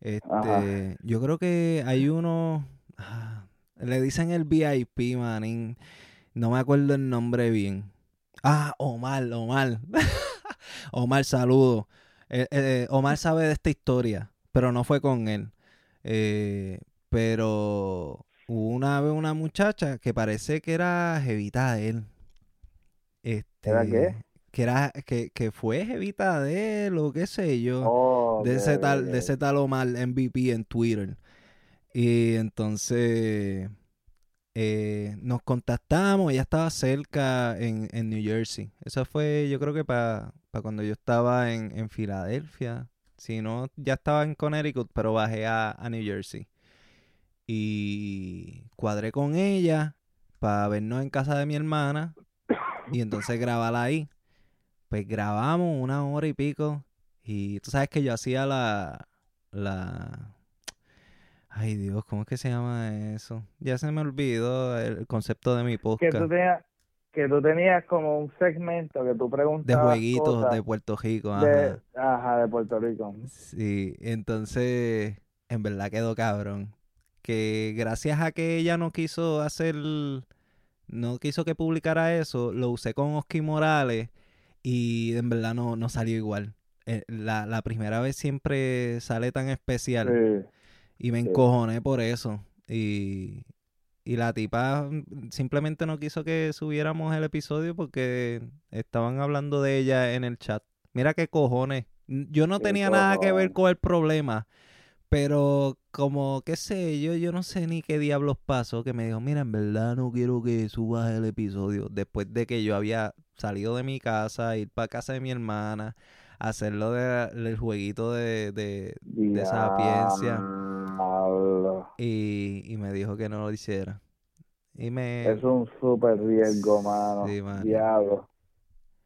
este, yo creo que hay uno, ah, le dicen el VIP, manín. No me acuerdo el nombre bien. Ah, Omar, Omar. Omar, saludo. Eh, eh, Omar sabe de esta historia, pero no fue con él. Eh, pero una vez una muchacha que parece que era jevita de él. Este, ¿Era qué? Que era que, que fue jevita de él o qué sé yo de ese tal de ese tal Omar MVP en Twitter. Y entonces eh, nos contactamos ella estaba cerca en, en, New Jersey. Eso fue yo creo que para cuando yo estaba en, en Filadelfia. Si no ya estaba en Connecticut pero bajé a, a New Jersey. Y cuadré con ella para vernos en casa de mi hermana y entonces grabarla ahí pues grabamos una hora y pico. Y tú sabes que yo hacía la. la. Ay Dios, ¿cómo es que se llama eso? Ya se me olvidó el concepto de mi podcast. Que tú tenías, que tú tenías como un segmento que tú preguntabas. De jueguitos de Puerto Rico. Ajá. De, ajá, de Puerto Rico. Sí, entonces, en verdad quedó cabrón. Que gracias a que ella no quiso hacer. No quiso que publicara eso, lo usé con Oski Morales y en verdad no, no salió igual. Eh, la, la, primera vez siempre sale tan especial y me encojoné por eso. Y, y la tipa simplemente no quiso que subiéramos el episodio porque estaban hablando de ella en el chat. Mira qué cojones. Yo no tenía nada que ver con el problema. Pero como, qué sé, yo, yo no sé ni qué diablos pasó, que me dijo, mira, en verdad no quiero que subas el episodio. Después de que yo había salido de mi casa, ir para casa de mi hermana, hacerlo de, del jueguito de, de, de sapiencia. Y, y me dijo que no lo hiciera. Y me... Es un súper riesgo, mano. Sí, Diablo.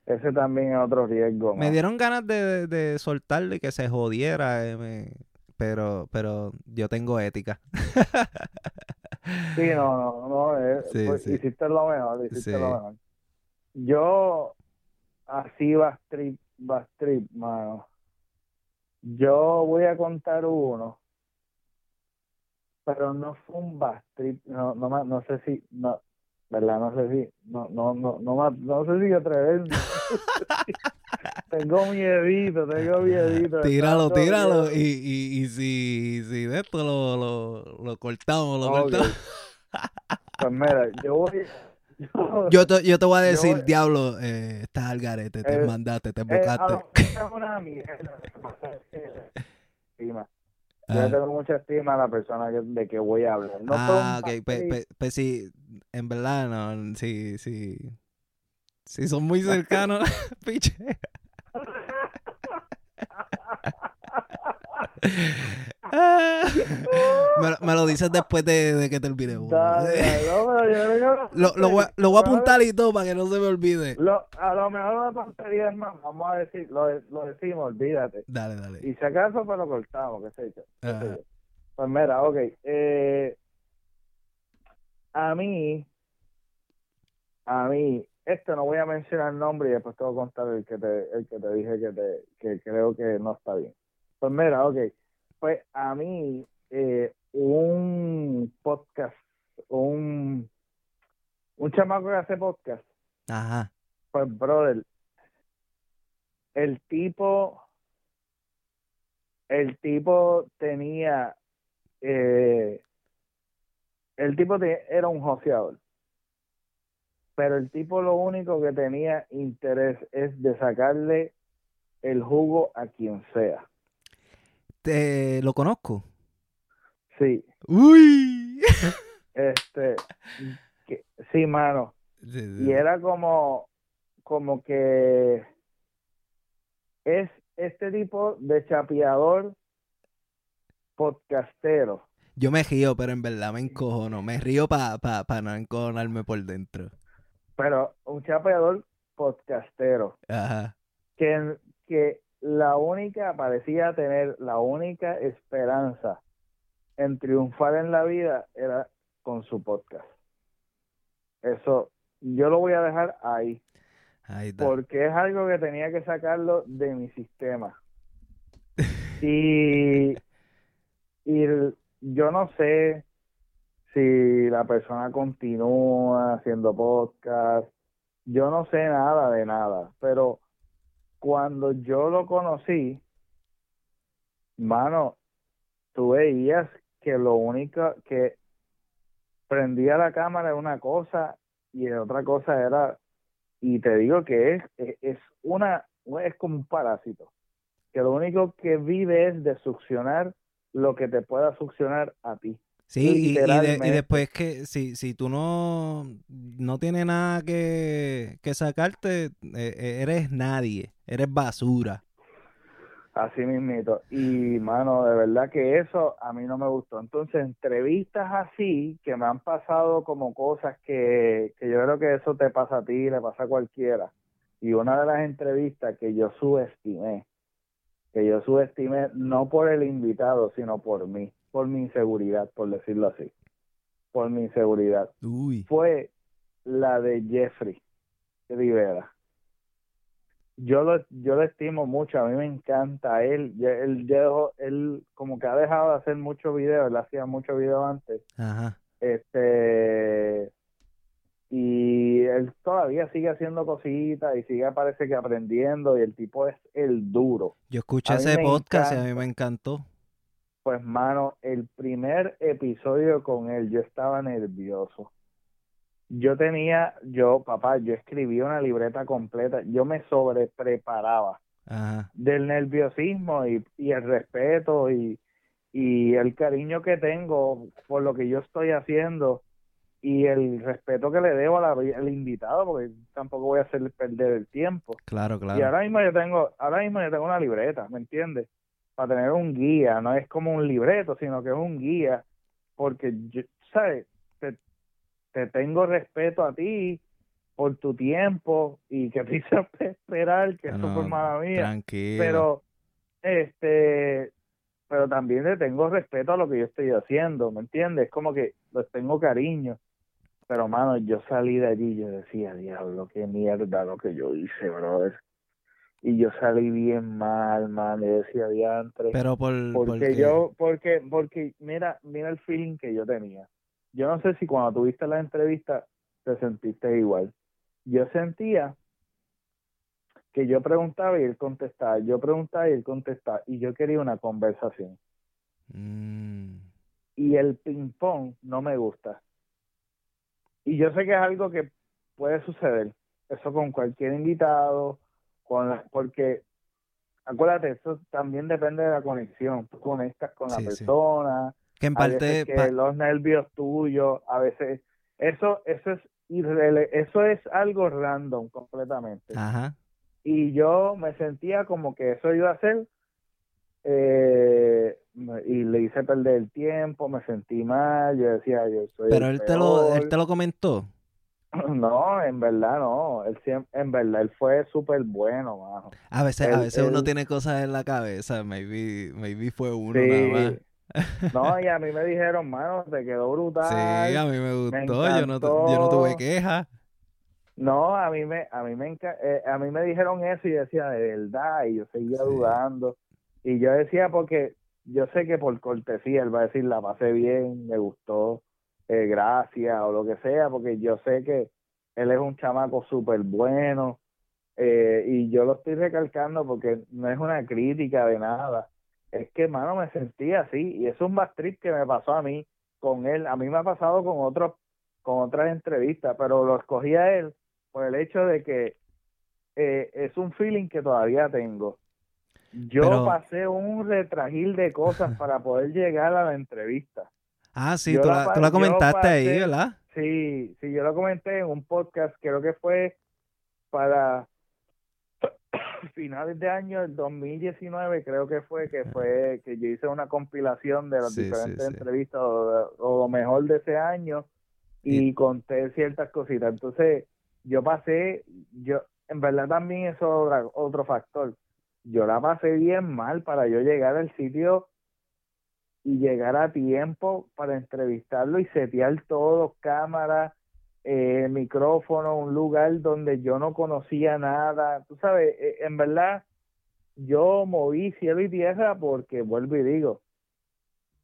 Ese también es otro riesgo. Me dieron ganas de, de, soltarle que se jodiera. Eh, pero, pero yo tengo ética. sí, no, no, no, eh, pues, hiciste lo mejor, hiciste lo mejor. Yo, así va trip, va trip, mano. Yo voy a contar uno, pero no fue un bastrip, no, no, no sé si, no, ¿verdad? No sé si, no, no, no, no, no sé si atreverme. tengo miedito, tengo miedito. Tíralo, tíralo. Y, y, y si, si de esto lo, lo, lo cortamos, lo cortamos. pues mira, yo voy. Yo, te, yo te voy a decir, diablo, eh, estás al garete, te eh, mandaste, te embocaste. Eh, una mierda. Yo ah. tengo mucha estima a la persona de que voy a hablar. No ah, ok. Pues, pues, sí, en verdad, no, sí, sí. Sí, son muy cercanos, piche. Me, lo- me lo dices después de, de que creo que- Lo, lo, voy, a- lo voy a apuntar y todo para que no se me olvide. Lo- a lo mejor una tontería es más, vamos a decir, lo, lo decimos, olvídate. Dale, dale. Y si acaso, pues lo cortamos, qué sé yo. qué sé Ajá. yo. Pues mira, ok. Eh, a mí, a mí, este no voy a mencionar el nombre y después te voy a contar el que te, el que te dije que, te, que creo que no está bien. Pues mira, ok. Pues a mí, eh, un podcast, un, un chamaco que hace podcast, Ajá. pues, brother, el tipo, el tipo tenía, eh, el tipo te- era un joseador, pero el tipo lo único que tenía interés es de sacarle el jugo a quien sea. Te, ¿Lo conozco? Sí, ¡Uy! este, que- sí, mano. y era como como que es este tipo de chapeador podcastero Yo me río, pero en verdad me encojono. Me río para pa, pa no encojonarme por dentro. Pero un chapeador podcastero Ajá. que que la única parecía tener la única esperanza en triunfar en la vida era con su podcast eso yo lo voy a dejar ahí Ahí está. porque es algo que tenía que sacarlo de mi sistema. Y, y yo no sé si la persona continúa haciendo podcast, yo no sé nada de nada, pero cuando yo lo conocí, mano, tú veías que lo único que prendía la cámara era una cosa y otra cosa era y te digo que es, es, es una, es como un parásito, que lo único que vive es de succionar lo que te pueda succionar a ti. Sí, y, y, de- y literalmente. después que si, si tú no, no tienes nada que, que sacarte, eh, eres nadie, eres basura. Así mismito. Y, mano, de verdad que eso a mí no me gustó. Entonces, entrevistas así, que me han pasado como cosas que, que yo creo que eso te pasa a ti, le pasa a cualquiera. Y una de las entrevistas que yo subestimé, que yo subestimé no por el invitado, sino por mí, por mi inseguridad, por decirlo así, por mi inseguridad, Uy. fue la de Jeffrey Rivera. Yo lo, yo lo estimo mucho, a mí me encanta él, él, dejó- él como que ha dejado de hacer muchos videos, él hacía muchos videos antes, Ajá. este y él todavía sigue haciendo cositas y sigue parece que aprendiendo y el tipo es el duro. Yo escuché ese podcast y a mí me encantó. Pues mano, el primer episodio con él yo estaba nervioso. Yo tenía, yo papá, yo escribía una libreta completa, yo me sobrepreparaba Ajá. del nerviosismo y, y el respeto y, y el cariño que tengo por lo que yo estoy haciendo y el respeto que le debo la- al invitado porque tampoco voy a hacer perder el tiempo. Claro, Y claro. ahora mismo yo tengo, ahora mismo yo tengo una libreta, ¿me entiendes? Para tener un guía, no es como un libreto, sino que es un guía, porque yo, ¿sabes? Te, te tengo respeto a ti por tu tiempo y que te hice esperar, que eso no, fue mala mía, Tranquilo. pero este pero también le tengo respeto a lo que yo estoy haciendo, ¿me entiendes? Es como que les tengo cariño. Pero, mano, yo salí de allí y yo decía, diablo, qué mierda lo que yo hice, brother. Y yo salí bien mal, man, y decía, diantre. Pero por, porque porque yo, porque, porque, mira, mira el feeling que yo tenía. Yo no sé si cuando tuviste la entrevista te sentiste igual. Yo sentía que yo preguntaba y él contestaba, yo preguntaba y él contestaba, y yo quería una conversación. Mm, Y el ping-pong no me gusta. Y yo sé que es algo que puede suceder, eso con cualquier invitado, con la, porque acuérdate, eso también depende de la conexión, tú conectas con la Sí, sí. persona, que en parte que pa- los nervios tuyos, a veces eso eso es eso es algo random completamente. Ajá. Y yo me sentía como que eso iba a ser eh, y le hice perder el tiempo, me sentí mal, yo decía, yo soy Pero el él te lo, él te lo comentó. No, en verdad no, él siempre, en verdad él fue súper bueno, mano. A veces, a Él- veces uno tiene cosas en la cabeza. Maybe, maybe fue uno Sí. nada más. No, y a mí me dijeron, mano, te quedó brutal. Sí, a mí me gustó. Yo no, yo no tuve encantó. queja. No, a mí me, a mí me, enca- eh, a mí me dijeron eso y yo decía de verdad y yo seguía Sí. dudando y yo decía porque yo sé que por cortesía él va a decir la pasé bien, me gustó, eh, gracias o lo que sea, porque yo sé que él es un chamaco súper bueno eh, y yo lo estoy recalcando porque no es una crítica de nada, es que mano me sentí así y es un bad trip que me pasó a mí con él, a mí me ha pasado con otros con otras entrevistas, pero lo escogí a él por el hecho de que eh, es un feeling que todavía tengo. Yo Pero- pasé un retragil de cosas para poder llegar a la entrevista. Ah, sí, Yo tú la la, tú la comentaste ahí, ¿verdad? Sí, sí, yo lo comenté en un podcast, creo que fue para finales de año del 2019, creo que fue, que fue que yo hice una compilación de las Sí, diferentes sí. entrevistas o, o lo mejor de ese año y, Y- conté ciertas cositas. Entonces, yo pasé, yo, en verdad también eso es otro factor. Yo la pasé bien mal para yo llegar al sitio y llegar a tiempo para entrevistarlo y setear todo, cámara, eh, micrófono, un lugar donde yo no conocía nada. Tú sabes, eh, en verdad, yo moví cielo y tierra porque, vuelvo y digo,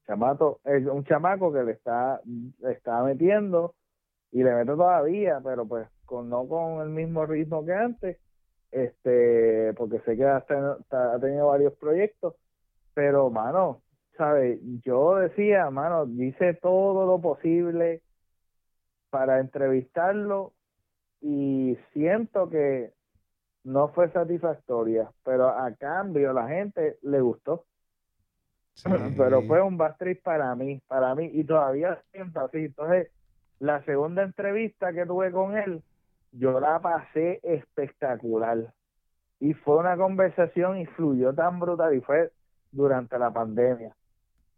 chamato, es un chamaco que le está, le está metiendo y le meto todavía, pero pues con no con el mismo ritmo que antes, este, porque sé que ha tenido, ha tenido varios proyectos, pero mano, ¿sabes? Yo decía, mano, hice todo lo posible para entrevistarlo y siento que no fue satisfactoria, pero a cambio la gente le gustó. Pero fue un bad trip para mí, para mí, y todavía siento así. Entonces, la segunda entrevista que tuve con él, yo la pasé espectacular. Y fue una conversación y fluyó tan brutal, y fue durante la pandemia.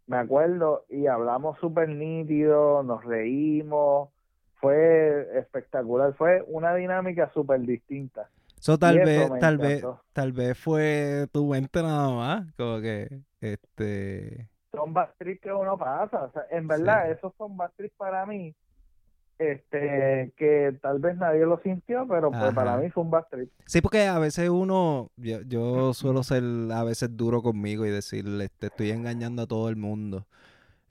Me acuerdo, y hablamos súper nítido, nos reímos, fue espectacular, fue una dinámica súper distinta. Eso tal eso vez, tal vez, tal vez fue tu mente nada más. Como que, este, son bad trips que uno pasa. O sea, en verdad, Sí. esos son bad trips para mí, este, que tal vez nadie lo sintió, pero pues Ajá. para mí fue un bad trip. Sí, porque a veces uno, yo, yo suelo ser a veces duro conmigo y decirle, este, estoy engañando a todo el mundo.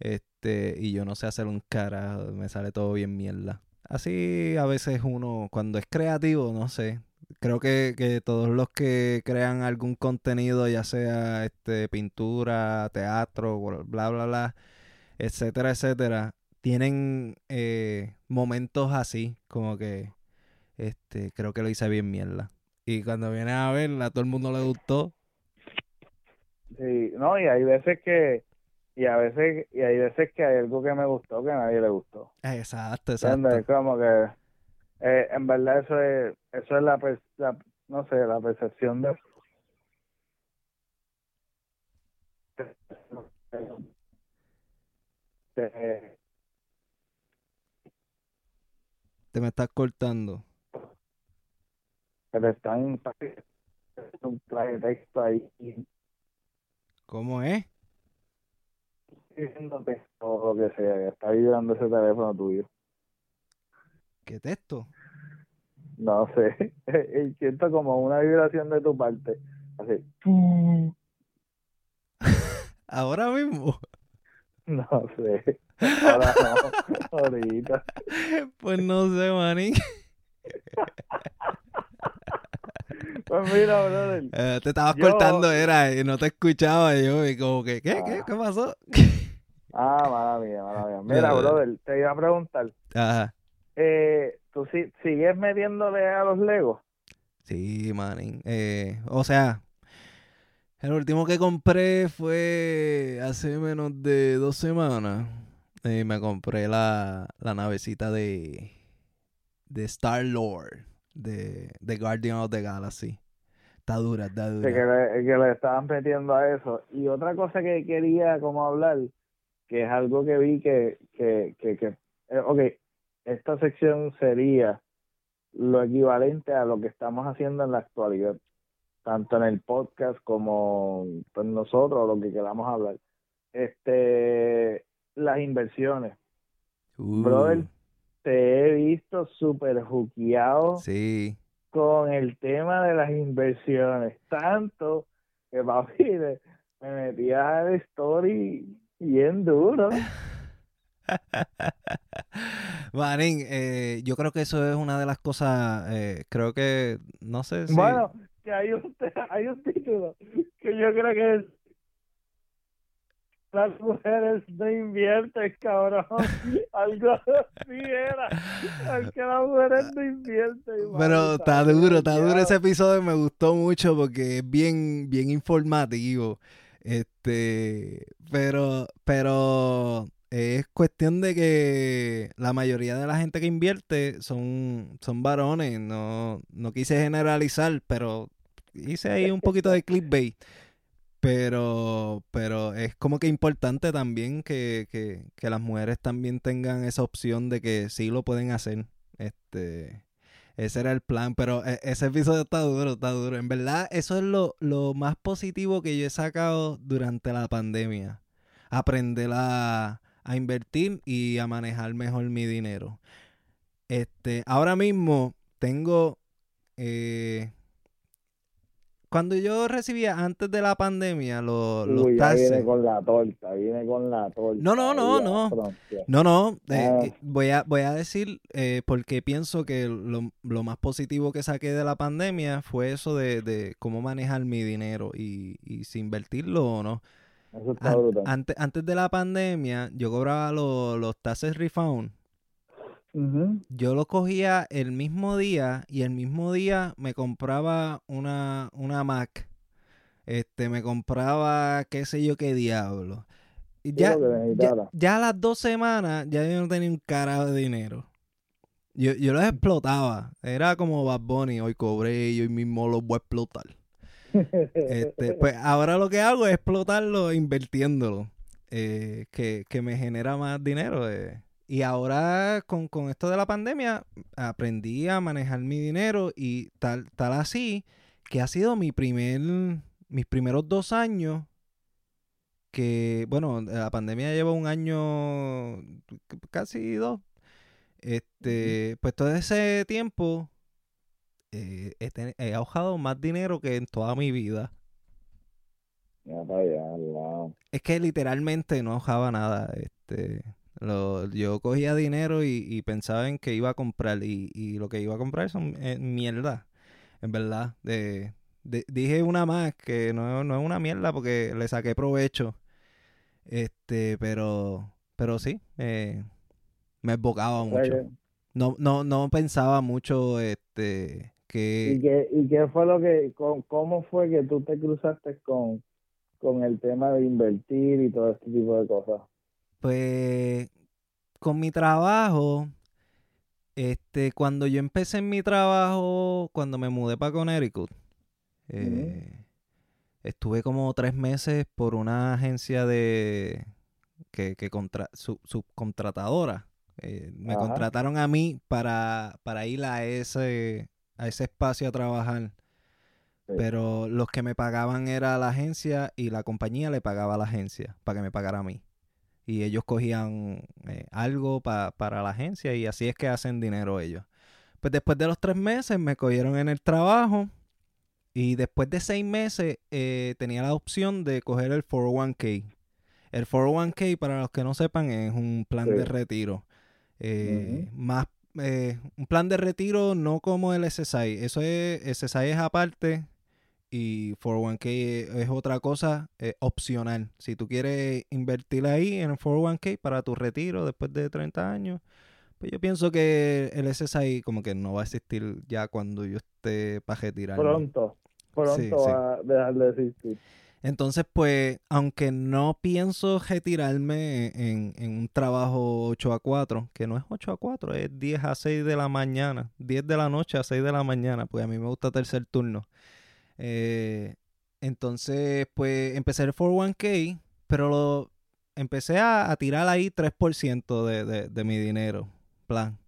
Este, y yo no sé hacer un carajo, me sale todo bien mierda. Así a veces uno, cuando es creativo, no sé. Creo que, que todos los que crean algún contenido, ya sea este pintura, teatro, bla, bla, bla, etcétera, etcétera, tienen eh, momentos así, como que este, creo que lo hice bien mierda. Y cuando viene a verla, a todo el mundo le gustó. Sí, no, y hay veces que, y a veces, y hay veces que hay algo que me gustó que a nadie le gustó. Exacto, ¿Entiendes? exacto. Como que, eh, en verdad eso es, eso es la, no sé, la percepción de de- Te me estás cortando. te están un traje de texto ahí ¿Cómo es? diciéndote o lo que sea, que está vibrando ese teléfono tuyo. ¿Qué texto? No sé, siento como una vibración de tu parte, así. Ahora mismo. No sé, ahora no, ahorita. Pues no sé, maní. Pues mira, brother, Eh, te estabas Yo- cortando, era, y no te escuchaba yo, y como que, ¿qué? ¿Qué? Ah. ¿Qué pasó? ah, mala mía, mala mía. Mira, brother, te iba a preguntar, Ajá. eh, ¿tú si- sigues metiéndole a los Legos? Sí, manín. Eh, o sea, el último que compré fue hace menos de dos semanas. Eh, me compré la, la navecita de, de Star Lord, de, de Guardian of the Galaxy. Está dura, está dura. que le, que le estaban metiendo a eso. Y otra cosa que quería como hablar, que es algo que vi que, que, que, que eh, ok, esta sección sería lo equivalente a lo que estamos haciendo en la actualidad, tanto en el podcast como pues, nosotros, lo que queramos hablar. Este, las inversiones. Uh, Brother, te he visto súper juqueado Sí. con el tema de las inversiones, tanto que papi me metía al story bien duro. Marín, eh, yo creo que eso es una de las cosas, eh, creo que, no sé si... Bueno, que hay un, hay un título que yo creo que es Las mujeres no invierten, cabrón. Algo así era. Es que las mujeres no invierten. Pero está duro, está duro ese episodio, me gustó mucho porque es bien, bien informativo. Este, pero, pero es cuestión de que la mayoría de la gente que invierte son, son varones. No, no quise generalizar, pero hice ahí un poquito de clickbait. Pero, pero es como que importante también que, que, que las mujeres también tengan esa opción de que sí lo pueden hacer. Este, ese era el plan, pero e- ese episodio está duro, está duro. En verdad, eso es lo, lo más positivo que yo he sacado durante la pandemia. Aprender a, a invertir y a manejar mejor mi dinero. Este, ahora mismo tengo eh, cuando yo recibía antes de la pandemia los, los Uy, taxes. viene con la torta, viene con la torta. No, no, no, no. No, no, eh, Ah. eh, voy, a, voy a decir eh, porque pienso que lo, lo más positivo que saqué de la pandemia fue eso de, de cómo manejar mi dinero y, y si invertirlo o no. Eso está An- brutal. antes, antes de la pandemia yo cobraba los, los taxes refund. Yo los cogía el mismo día y el mismo día me compraba una, una Mac. Este, me compraba qué sé yo qué diablo. Y ya, lo ya, ya a las dos semanas ya yo no tenía un carajo de dinero. Yo, yo los explotaba. Era como Bad Bunny, hoy cobré y hoy mismo los voy a explotar. Este, pues ahora lo que hago es explotarlo invirtiéndolo. eh, que, que me genera más dinero. eh. Y ahora con, con esto de la pandemia aprendí a manejar mi dinero y tal, tal así que ha sido mi primer, mis primeros dos años que, bueno, la pandemia lleva un año, casi dos. Este, pues todo ese tiempo eh, he, ten- he ahorrado más dinero que en toda mi vida. Mira para allá, wow. Es que literalmente no ahorraba nada. Este, lo, yo cogía dinero y, y pensaba en que iba a comprar y, y lo que iba a comprar son eh, mierda. En verdad. De, de- dije una más que no, no es una mierda porque le saqué provecho. Este, pero, pero sí, eh, me embocaba mucho. No, no, no pensaba mucho, este, ¿Y que qué, ¿Y qué fue lo que, con- cómo fue que tú te cruzaste con, con el tema de invertir y todo este tipo de cosas? Pues con mi trabajo, este, cuando yo empecé en mi trabajo, cuando me mudé para Connecticut, eh, estuve como tres meses por una agencia de que, que contra, su- subcontratadora. Eh, me Ajá. contrataron a mí para, para ir a ese, a ese espacio a trabajar. Sí. Pero los que me pagaban era la agencia y la compañía le pagaba a la agencia para que me pagara a mí. Y ellos cogían eh, algo pa- para la agencia y así es que hacen dinero ellos. Pues después de los tres meses me cogieron en el trabajo y después de seis meses eh, tenía la opción de coger el 401k. El 401k, para los que no sepan, es un plan Sí. de retiro. Eh, Más eh, un plan de retiro no como el SSI. Eso es, SSI es aparte y 401k es otra cosa eh, opcional. Si tú quieres invertir ahí en el 401k para tu retiro después de 30 años, pues yo pienso que el SSI como que no va a existir ya cuando yo esté para retirarme. Pronto, pronto Sí, sí. va a dejar de existir. Entonces, pues, aunque no pienso retirarme en, en un trabajo 8 a 4, que no es 8 a 4, es 10 a 6 de la mañana, 10 de la noche a 6 de la mañana, porque a mí me gusta tercer turno. Eh, entonces, pues empecé el 401k, pero lo empecé a, tirar ahí 3% de, de, de mi dinero, plan.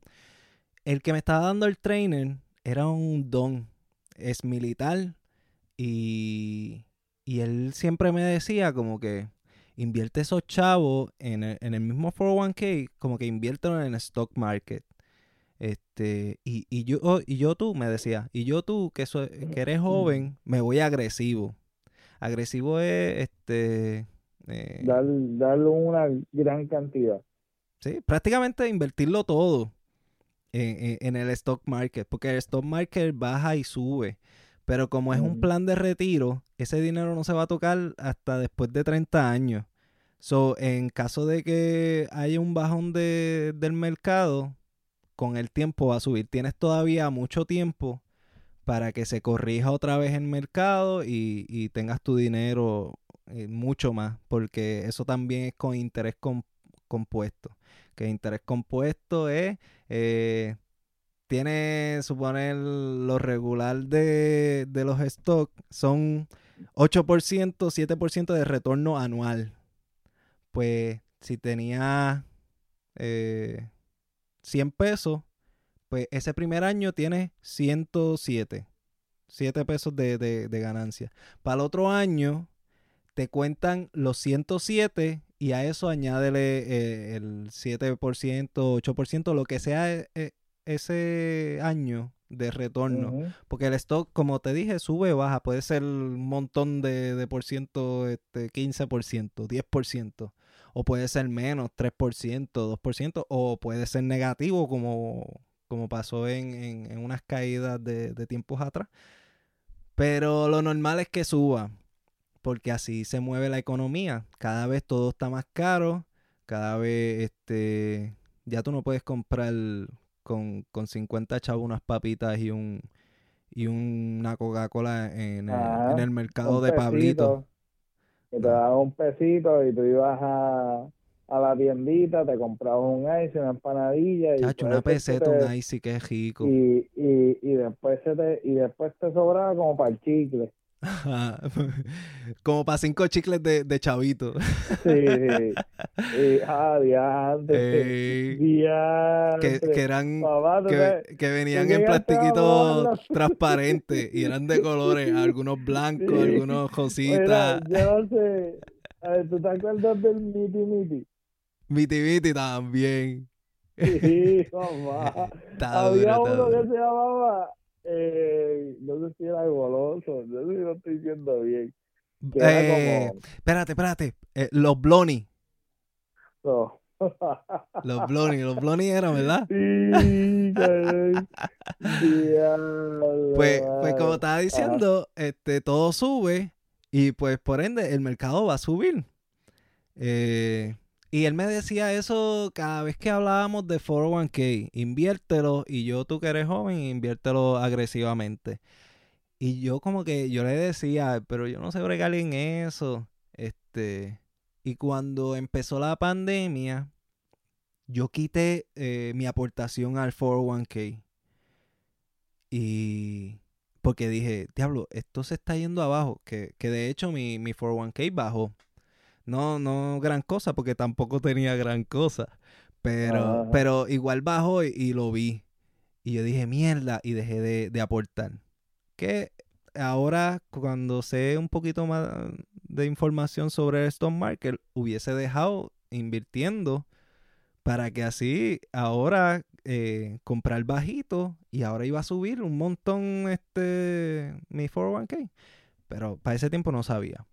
El que me estaba dando el trainer era un don, es militar y, y él siempre me decía como que invierte esos chavos en el, en el mismo 401k, como que inviértelo en el stock market. Este, y, y yo, oh, y yo tú, me decía, y yo tú, que, que eres joven, me voy agresivo. Agresivo es este. Eh, darle una gran cantidad. Sí, prácticamente invertirlo todo en, en, el stock market, porque el stock market baja y sube. Pero como es un plan de retiro, ese dinero no se va a tocar hasta después de 30 años. So, en caso de que haya un bajón de, del mercado, con el tiempo va a subir. Tienes todavía mucho tiempo para que se corrija otra vez el mercado y, tengas tu dinero eh, mucho más, porque eso también es con interés compuesto. Que interés compuesto es, eh, tiene, suponer, lo regular de, los stocks son 8%, 7% de retorno anual. Pues si tenía eh, 100 pesos, pues ese primer año tiene 107. 7 pesos de, de, ganancia. Para el otro año te cuentan los 107 y a eso añádele eh, el 7%, 8%, lo que sea eh, eh, ese año de retorno. Porque el stock, como te dije, sube o baja. Puede ser un montón de, de por ciento, este, 15%, 10% o puede ser menos, 3%, 2%, o puede ser negativo como, como pasó en, en, unas caídas de, tiempos atrás. Pero lo normal es que suba, porque así se mueve la economía. Cada vez todo está más caro, cada vez este ya tú no puedes comprar con, con 50 chavos unas papitas y un y una Coca-Cola en, en, el mercado de Pablito y te daban un pesito y tú ibas a, a la tiendita, te comprabas un ice, una empanadilla. Chacho, una peseta, un ice, qué rico. Y, y, y, después se te, y después te sobraba como para el chicle. Como para cinco chicles de, de chavito. sí, sí. Y, ah, diantre, que, que, eran que, que, venían en plastiquito transparente y eran de colores, algunos blancos, algunos cositas. yo no sé. A ver, ¿tú te acuerdas del Miti Miti? Miti Miti también. Sí, mamá. Había uno que se llamaba eh, no sé si era goloso, no sé si lo estoy diciendo bien. Eh, espérate, espérate. Eh, los Bloni. No. los Bloni, los Bloni eran, ¿verdad? Sí, pues, pues como estaba diciendo, este, todo sube y pues por ende el mercado va a subir. Eh, y él me decía eso cada vez que hablábamos de 401k. Inviértelo. Y yo, tú que eres joven, inviértelo agresivamente. Y yo como que yo le decía, pero yo no sé bregar en eso. Este. Y cuando empezó la pandemia, yo quité eh, mi aportación al 401k. Y porque dije, diablo, esto se está yendo abajo. Que, que de hecho mi, mi 401k bajó. No, no gran cosa, porque tampoco tenía gran cosa. Pero, pero igual bajó y, lo vi. Y yo dije, mierda, y dejé de, aportar. Que ahora, cuando sé un poquito más de información sobre el stock market, hubiese dejado invirtiendo para que así ahora eh, comprar bajito y ahora iba a subir un montón este mi 401k. Pero para ese tiempo no sabía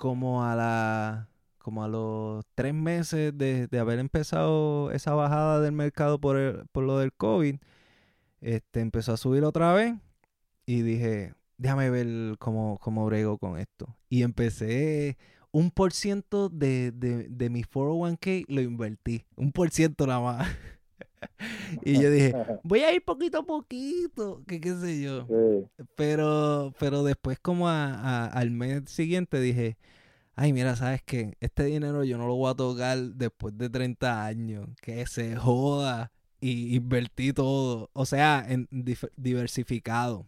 como a la como a los tres meses de, haber empezado esa bajada del mercado por, por lo del COVID, este, empezó a subir otra vez y dije, déjame ver cómo, cómo brego con esto. Y empecé un por ciento de, de, de mi 401k lo invertí, un por ciento nada más. y yo dije, voy a ir poquito a poquito, que qué sé yo. Pero, pero después como al mes siguiente dije, ay, mira, ¿sabes qué? Este dinero yo no lo voy a tocar después de 30 años, que se joda y invertí todo, o sea, en diversificado.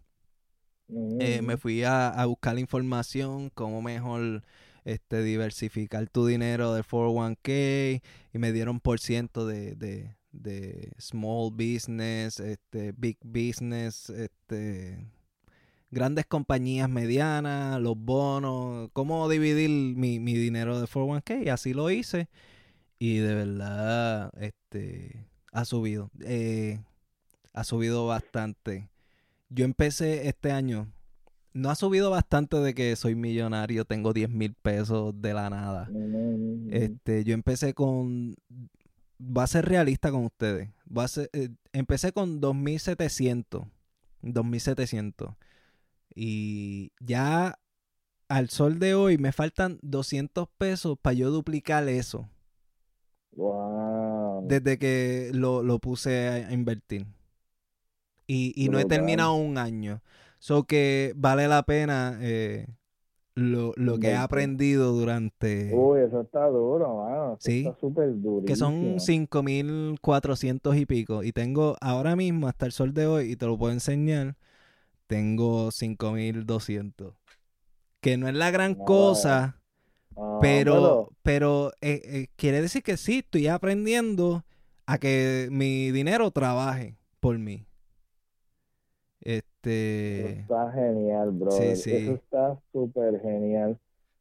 Eh, Mm. me fui a, a buscar información, cómo mejor este, diversificar tu dinero de 401k y me dieron por ciento de, de, de small business, este, big business, este, grandes compañías medianas, los bonos, cómo dividir mi, mi dinero de 401k y así lo hice y de verdad este, ha subido, eh, ha subido bastante. Yo empecé este año. No ha subido bastante de que soy millonario, tengo 10 mil pesos de la nada. Este, yo empecé con. Va a ser realista con ustedes. Va a ser, eh, empecé con 2700. 2700. Y ya al sol de hoy me faltan 200 pesos para yo duplicar eso. Wow. Desde que lo, lo puse a, invertir. Y, y no he terminado un año. So que vale la pena eh, lo, lo que he aprendido durante... Uy, eso está duro, mano. Eso Sí. Está súper durísimo. que son 5.400 y pico. Y tengo ahora mismo, hasta el sol de hoy, y te lo puedo enseñar, tengo 5.200. Que no es la gran No, cosa, pero, pero eh, eh, quiere decir que sí, estoy aprendiendo a que mi dinero trabaje por mí. Eso Este... está genial, bro. sí. Eso está súper genial.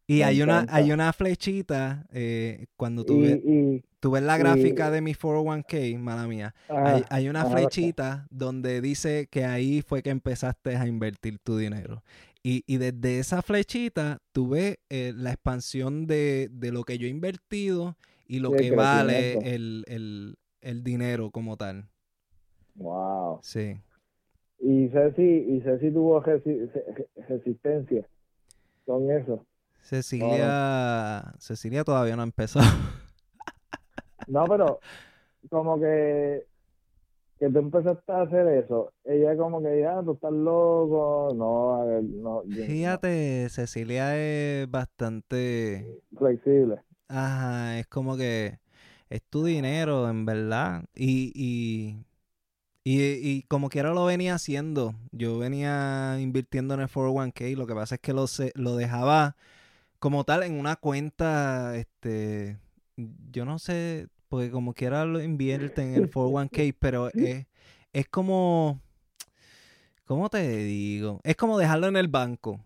Y hay una, hay una flechita eh, cuando tú Y, ves, y tú ves la y- gráfica de mi 401k, mala mía. ah, Hay, hay una ajá, flechita donde dice que ahí fue que empezaste a invertir tu dinero. Y, y desde esa flechita tú ves eh, la expansión de, de lo que yo he invertido y lo Sí, que vale el, el- el dinero como tal. Wow. Sí. Y Ceci, y Ceci tuvo resi- re- resistencia con eso. Cecilia, Cecilia todavía no ha empezado. No, pero como que que tú empezaste a hacer eso, ella como que ah, tú estás loco, no, a ver, no, yo- Fíjate, Cecilia es bastante... flexible. Ajá, es como que es tu dinero, en verdad. Y, y, y, y como quiera lo venía haciendo. Yo venía invirtiendo en el 401k. Lo que pasa es que lo, lo dejaba como tal en una cuenta, este, yo no sé, porque como quiera lo invierte en el 401k, pero es, es como, ¿cómo te digo? Es como dejarlo en el banco.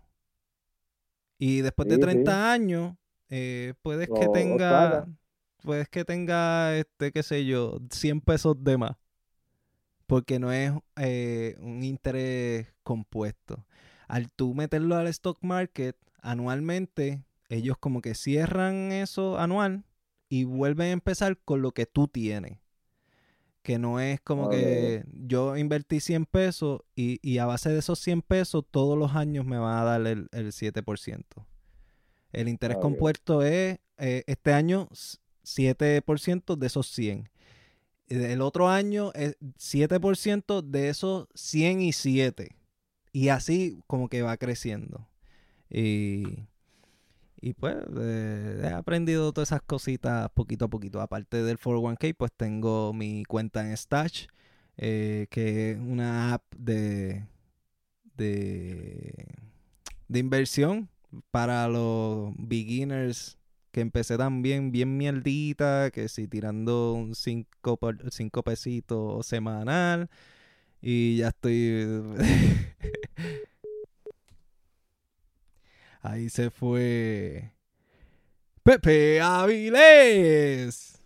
Y después de Sí, 30 sí. años, eh, puedes que tenga, puedes que tenga, este, qué sé yo, 100 pesos de más. Porque no es eh, un interés compuesto. Al tú meterlo al stock market anualmente, ellos como que cierran eso anual y vuelven a empezar con lo que tú tienes. Que no es como que yo invertí 100 pesos y, y a base de esos 100 pesos todos los años me van a dar el, el 7%. El interés compuesto es eh, este año s- 7% de esos 100. El otro año es 7% de esos 100 y 7. Y así como que va creciendo. Y, y pues eh, he aprendido todas esas cositas poquito a poquito. Aparte del 401k, pues tengo mi cuenta en Stash, eh, que es una app de, de, de inversión para los beginners que empecé también bien mierdita, que si tirando un 5 cinco pesitos semanal y ya estoy Ahí se fue Pepe Avilés.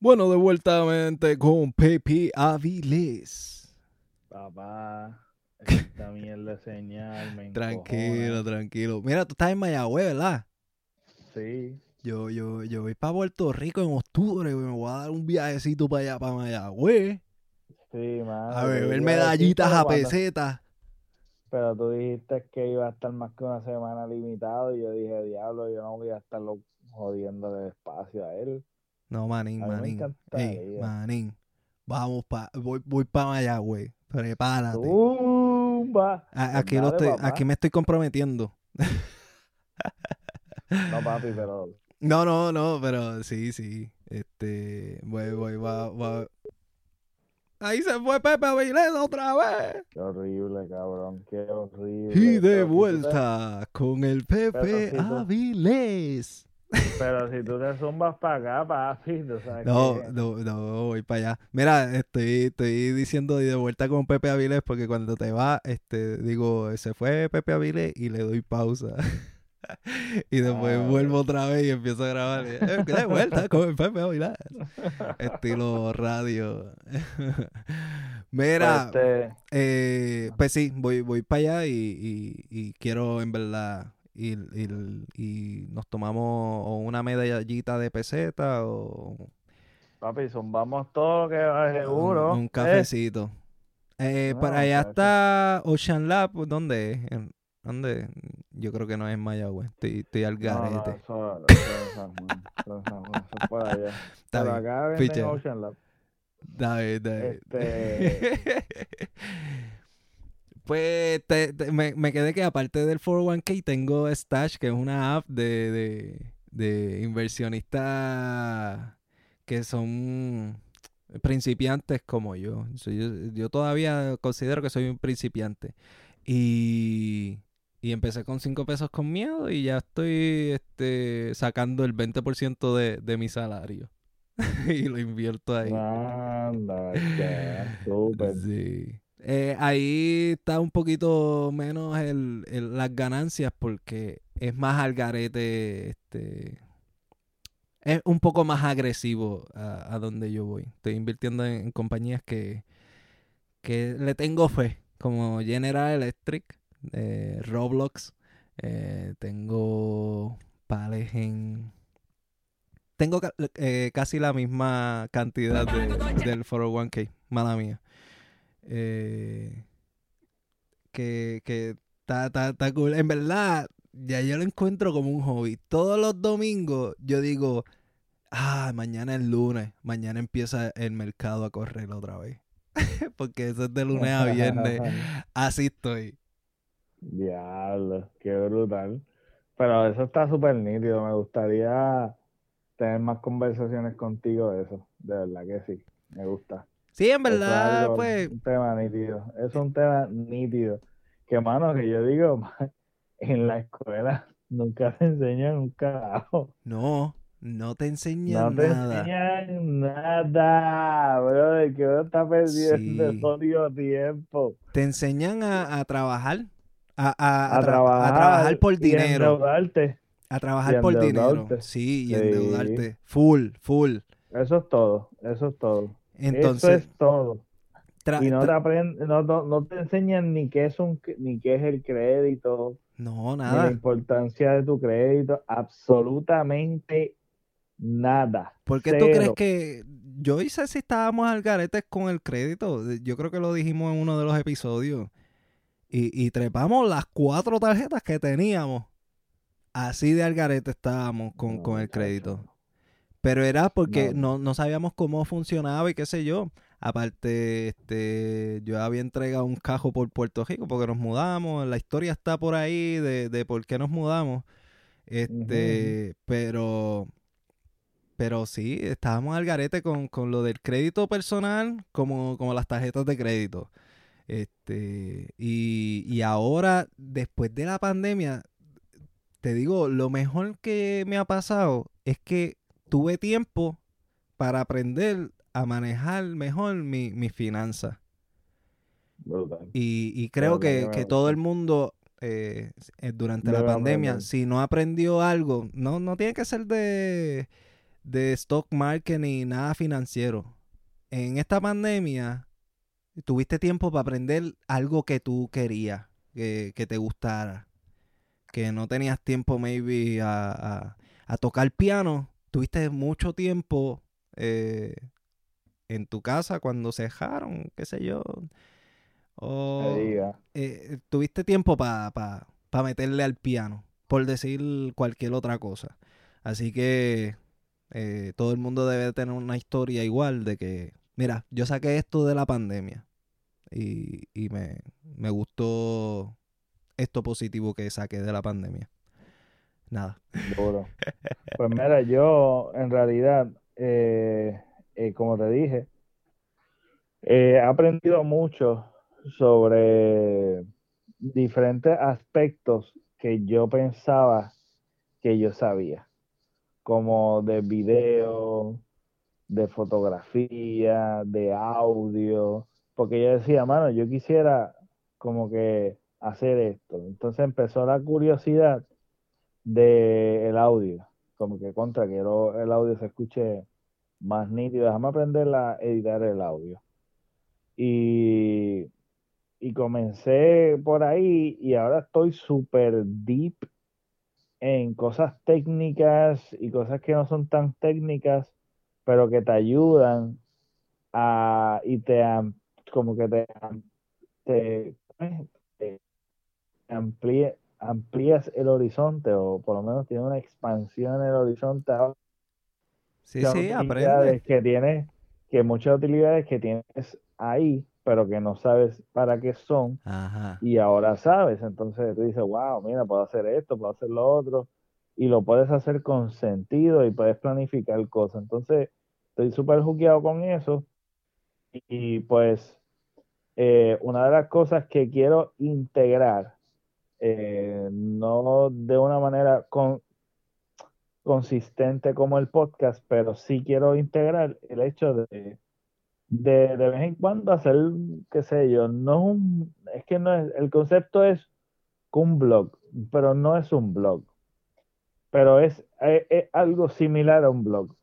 Bueno, de vuelta mente con Pepe Avilés. Papá, esta mierda señal me Tranquilo, tranquilo. Mira, tú estás en Mayagüez, ¿verdad? Sí. Yo, yo, yo voy para Puerto Rico en octubre. Me voy a dar un viajecito para allá, para Mayagüez. Sí, mano. A beber medallitas a pesetas. Pero tú dijiste que iba a estar más que una semana limitado y yo dije, diablo, yo no voy a estarlo jodiendo de espacio a él. No, manín, A manín. Ey, manín. Vamos pa, voy, voy para Mayagüez. Prepárate. A- aquí, lo Dale, estoy, papá. aquí me estoy comprometiendo. No, papi, pero No, no, no, pero sí, sí. Este, voy, voy, va, va. Ahí se fue Pepe Avilés otra vez. Qué horrible, cabrón. Qué horrible. Y de vuelta con el Pepe Avilés. Pero si tú te zumbas para acá, papi, tú sabes No, que- no, no, voy para allá. Mira, estoy, estoy diciendo y de vuelta con Pepe Avilés porque cuando te va, este, digo, se fue Pepe Avilés y le doy pausa. y después Ah. vuelvo otra vez y empiezo a grabar. y, "Eh, de vuelta con Pepe Avilés. Estilo radio. Mira, Pues, este, eh, pues sí, voy, voy para allá y, y- y quiero en verdad ir, ir- y nos tomamos o una medallita de peseta o papi, zumbamos todo lo que va seguro. un, un ¿eh? cafecito. Eh, Ah, para allá está Ocean Lab, ¿dónde es? En- ¿Dónde? Yo creo que no es en Mayagüez, estoy, estoy al No, no, garete. eso. Está bien, acá. Ocean Lab. Dale, dale. Este- pues te- te- me, me quedé que aparte del 401k tengo Stash, que es una app de, de, de inversionistas que son principiantes como yo. Yo. Yo todavía considero que soy un principiante. Y, y empecé con 5 pesos con miedo y ya estoy este, sacando el 20% de, de mi salario. y lo invierto ahí. Anda, ya, súper. Sí. Eh, ahí está un poquito menos el, las ganancias porque es más al garete, este, es un poco más agresivo a, a donde yo voy. Estoy invirtiendo en, compañías que, que le tengo fe, como General Electric, eh, Roblox, eh, tengo pales en... Tengo eh, casi la misma cantidad de, del 401k, mala mía. Eh, que que está, está, está cool. En verdad, ya yo lo encuentro como un hobby. Todos los domingos yo digo, ah, mañana es lunes, mañana empieza el mercado a correr otra vez. Porque eso es de lunes a viernes. Así estoy. Diablo, qué brutal. Pero eso está súper nítido. Me gustaría tener más conversaciones contigo de eso. De verdad que sí. Me gusta. Sí, en es verdad, algo- pues, un tema nítido. Es un tema nítido. Que, mano, que yo digo, en la escuela nunca te enseñan un carajo. no, no te No enseñan te nada. enseñan nada, brother, que uno está perdiendo Sí. jodido tiempo. Te enseñan a, a trabajar. A, a- a A, tra- trabajar, a trabajar por y dinero. endeudarte. A trabajar y por dinero. Sí, y Sí. endeudarte. Full, full. Eso es todo, eso es todo. Entonces, eso es todo. Y no te aprenden, no, no, no te enseñan ni qué es un ni qué es el crédito, no, ni la nada. importancia de tu crédito, absolutamente nada. ¿Por qué tú crees que yo hice si estábamos al garete con el crédito? Yo creo que lo dijimos en uno de los episodios. Y, y trepamos las cuatro tarjetas que teníamos. Así de al garete estábamos con, No, con el crédito. Pero era porque No. no, no sabíamos cómo funcionaba y qué sé yo. Aparte, este, yo había entregado un cajo por Puerto Rico porque nos mudamos. La historia está por ahí de, de por qué nos mudamos. Este, pero, pero sí, estábamos al garete con, con lo del crédito personal como, como las tarjetas de crédito. Este, y, y ahora, después de la pandemia, te digo, lo mejor que me ha pasado es que tuve tiempo para aprender a manejar mejor mi, mis finanzas. Brutal. Y, y creo que que, todo el mundo eh, durante la pandemia, si no aprendió algo, no, no tiene que ser de, de stock market ni nada financiero. En esta pandemia tuviste tiempo para aprender algo que tú querías, que, que te gustara, que no tenías tiempo maybe a, a- a tocar piano, tuviste mucho tiempo eh, en tu casa cuando se dejaron, qué sé yo. O, eh, tuviste tiempo para meterle al piano, por decir cualquier otra cosa. Así que eh, todo el mundo debe tener una historia igual de que, mira, yo saqué esto de la pandemia y, y me, me gustó esto positivo que saqué de la pandemia. Nada. Duro. Pues mira, yo en realidad, eh, eh, como te dije, he aprendido mucho sobre diferentes aspectos que yo pensaba que yo sabía, como de video, de fotografía, de audio, porque yo decía, mano, yo quisiera como que hacer esto. Entonces empezó la curiosidad del el audio, como que contra que el audio se escuche más nítido. Déjame aprender a editar el audio. Y, y comencé por ahí y ahora estoy súper deep en cosas técnicas y cosas que no son tan técnicas, pero que te ayudan a, y te como que te, te, amplías el horizonte o por lo menos tiene una expansión en el horizonte. Sí, sí, aprende. Que tienes, que muchas utilidades que tienes ahí, pero que no sabes para qué son. Y ahora sabes. Entonces tú dices, wow, mira, puedo hacer esto, puedo hacer lo otro. Y lo puedes hacer con sentido y puedes planificar cosas. Entonces, estoy súper juqueado con eso. Y, pues, eh, una de las cosas que quiero integrar, eh, no de una manera con, consistente como el podcast, pero sí quiero integrar el hecho de de, de vez en cuando hacer, qué sé yo, no es un, es que no es, el concepto es un blog, pero no es un blog, pero es, algo similar a un blog,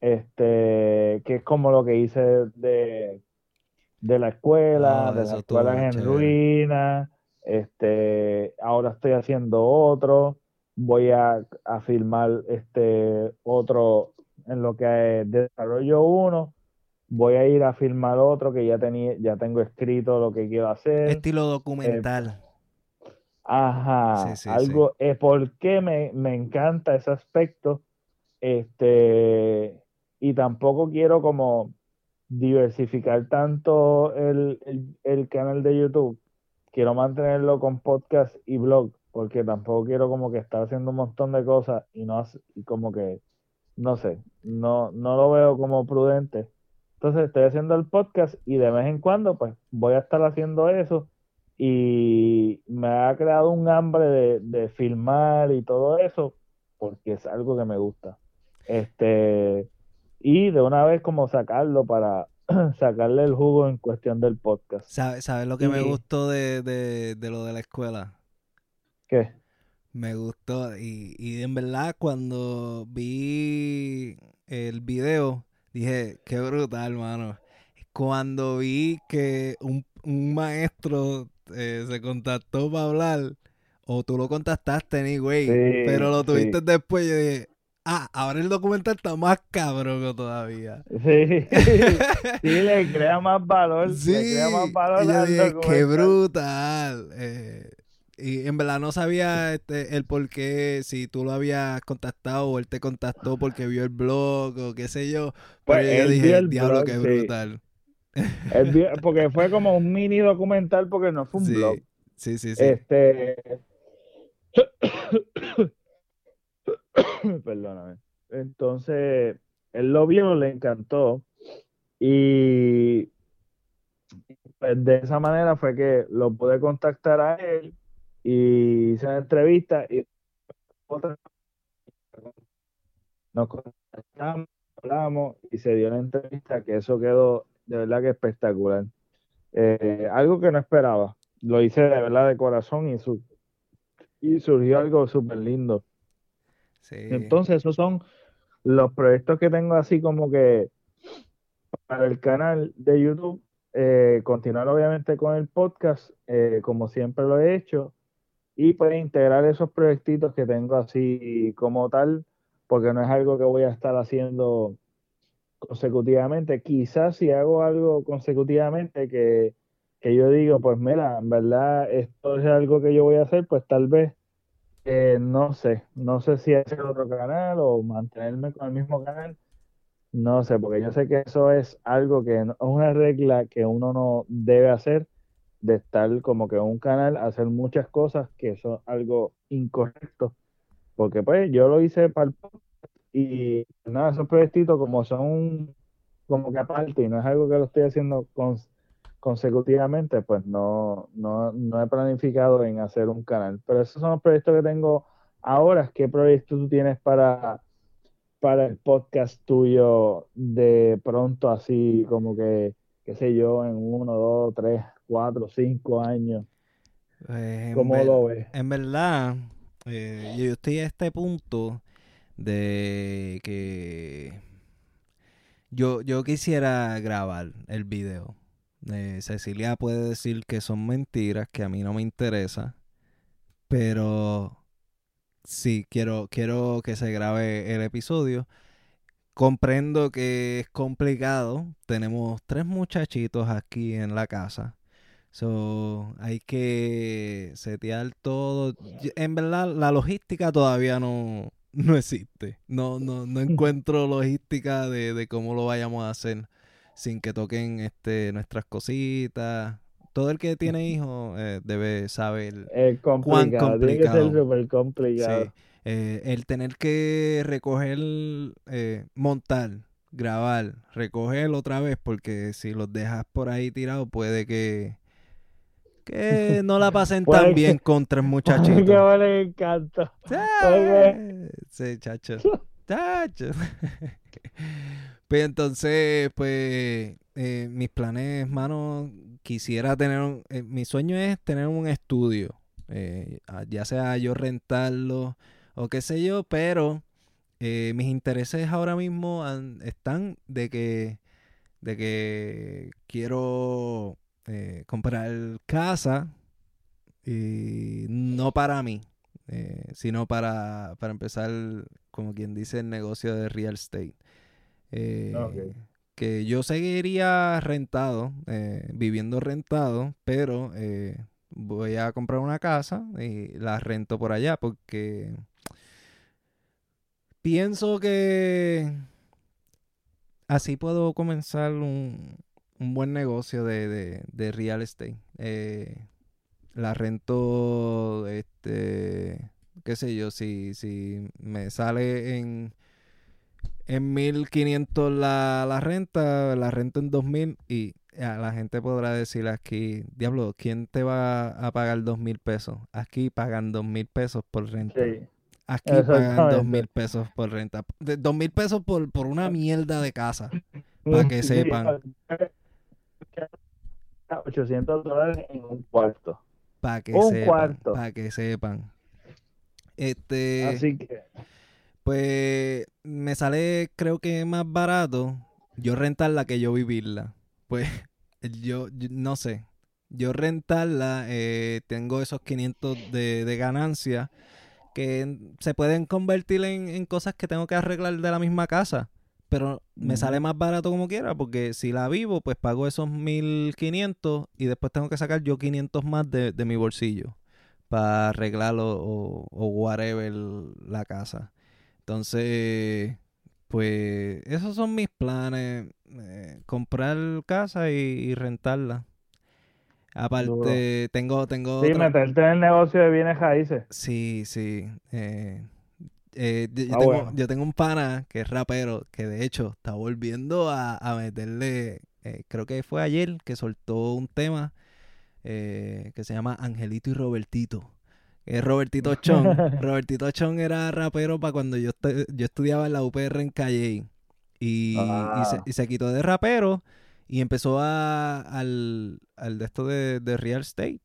este, que es como lo que hice de, de la escuela, de la escuela en ruina, este, ahora estoy haciendo otro, voy a, a filmar este otro en lo que desarrollo uno voy a ir a filmar otro que ya tenía, ya tengo escrito lo que quiero hacer. Estilo documental. ajá, algo, es porque me, me, encanta ese aspecto, este, y tampoco quiero como diversificar tanto el, el, canal de YouTube, quiero mantenerlo con podcast y blog, porque tampoco quiero como que estar haciendo un montón de cosas y no, y como que, no sé, no, no lo veo como prudente entonces estoy haciendo el podcast y de vez en cuando pues voy a estar haciendo eso y me ha creado un hambre de, filmar y todo eso porque es algo que me gusta. Este, y de una vez como sacarlo para sacarle el jugo en cuestión del podcast. ¿Sabes lo que me gustó de, de, lo de la escuela? ¿Qué? Me gustó y, y en verdad cuando vi el video dije, qué brutal, hermano. Cuando vi que un, maestro eh, se contactó para hablar, o tú lo contactaste, anyway, pero lo tuviste después, yo dije, ah, ahora el documental está más cabrón todavía. Sí, sí, le crea más valor. Sí, le crea más valor yo dije, qué brutal. Eh, y en verdad no sabía este, el por qué, si tú lo habías contactado o él te contactó porque vio el blog o qué sé yo. Pues Pero yo dije, el diablo, qué brutal. porque fue como un mini documental porque no fue un blog. Sí, sí, sí. Este... Perdóname. Entonces, él lo vio, le encantó. Y pues, de esa manera fue que lo pude contactar a él y hice una entrevista y nos contactamos, hablamos y se dio la entrevista que eso quedó de verdad que espectacular. Eh, algo que no esperaba. Lo hice de verdad de corazón y, y surgió algo súper lindo. Entonces, esos son los proyectos que tengo así como que para el canal de YouTube. Eh, continuar obviamente con el podcast, eh, como siempre lo he hecho, y pues integrar esos proyectitos que tengo así como tal, porque no es algo que voy a estar haciendo consecutivamente. Quizás si hago algo consecutivamente que, yo digo, pues mira, en verdad esto es algo que yo voy a hacer, pues tal vez, eh, no sé, no sé si hacer otro canal o mantenerme con el mismo canal. No sé, porque yo sé que eso es algo que es una regla que uno no debe hacer de estar como que un canal, hacer muchas cosas que son algo incorrecto. Porque pues yo lo hice para el y nada, esos proyectitos como son como que aparte y no es algo que lo estoy haciendo consecutivamente, pues no, no, no he planificado en hacer un canal. Pero esos son los proyectos que tengo ahora. ¿Qué proyectos tú tienes para, para el podcast tuyo de pronto así como que, qué sé yo, en uno, dos, tres, cuatro, cinco años? Pues, ¿Cómo lo ves? En verdad, eh, yo estoy a este punto de que yo, yo quisiera grabar el video. Eh, Cecilia puede decir que son mentiras, que a mí no me interesa, pero sí, quiero, quiero que se grabe el episodio. Comprendo que es complicado. Tenemos tres muchachitos aquí en la casa. So, hay que setear todo. En verdad, la logística todavía no, no existe. No, no, no encuentro logística de, de, cómo lo vayamos a hacer sin que toquen este nuestras cositas. Todo el que tiene hijos eh, debe saber cuán complicado. Tiene que ser súper complicado. Eh, el tener que recoger, eh, montar, grabar, recoger otra vez, porque si los dejas por ahí tirados puede que que no la pasen tan bien contra el muchachito. Que me encanta. Sí, chacho. Chacho. Pues entonces, pues, eh, mis planes, mano, quisiera tener, un, eh, mi sueño es tener un estudio, eh, ya sea yo rentarlo o qué sé yo, pero mis intereses ahora mismo están de que, de que quiero comprar casa y no para mí, sino para, para, empezar, como quien dice, el negocio de real estate. Eh, que yo seguiría rentado, viviendo rentado, pero voy a comprar una casa y la rento por allá porque pienso que así puedo comenzar un, un buen negocio de, de, real estate. Eh, la rento, este, qué sé yo, si, si me sale en, en 1500 la, la renta, la rento en 2000 y la gente podrá decir aquí, diablo, ¿quién te va a pagar dos mil pesos? Aquí pagan dos mil pesos por renta. Aquí pagan dos mil pesos por renta. Dos mil pesos por, por una mierda de casa. Para que sepan. 800 dólares en un cuarto. Para que sepan. Para que sepan. Este. Así que. Pues me sale, creo que más barato yo rentarla que yo vivirla. Pues yo, no sé. Yo rentarla, eh, tengo esos 500 de, de ganancia que se pueden convertir en, en, cosas que tengo que arreglar de la misma casa pero me sale más barato como quiera, porque si la vivo, pues pago esos 1500 y después tengo que sacar yo 500 más de, mi bolsillo para arreglarlo o, o, whatever la casa. Entonces, pues esos son mis planes, eh, comprar casa y, rentarla. Aparte, tengo, tengo... Sí, meterte en el negocio de bienes raíces. Sí, sí. Eh, eh, ah, yo, tengo, un pana que es rapero, que de hecho está volviendo a, meterle, eh, creo que fue ayer que soltó un tema eh, que se llama Angelito y Robertito. Es Robertito Chong. Robertito Chong era rapero para cuando yo, yo estudiaba en la UPR en Calle. Y, ah. y, se, quitó de rapero y empezó a, al, al de esto de, de real estate.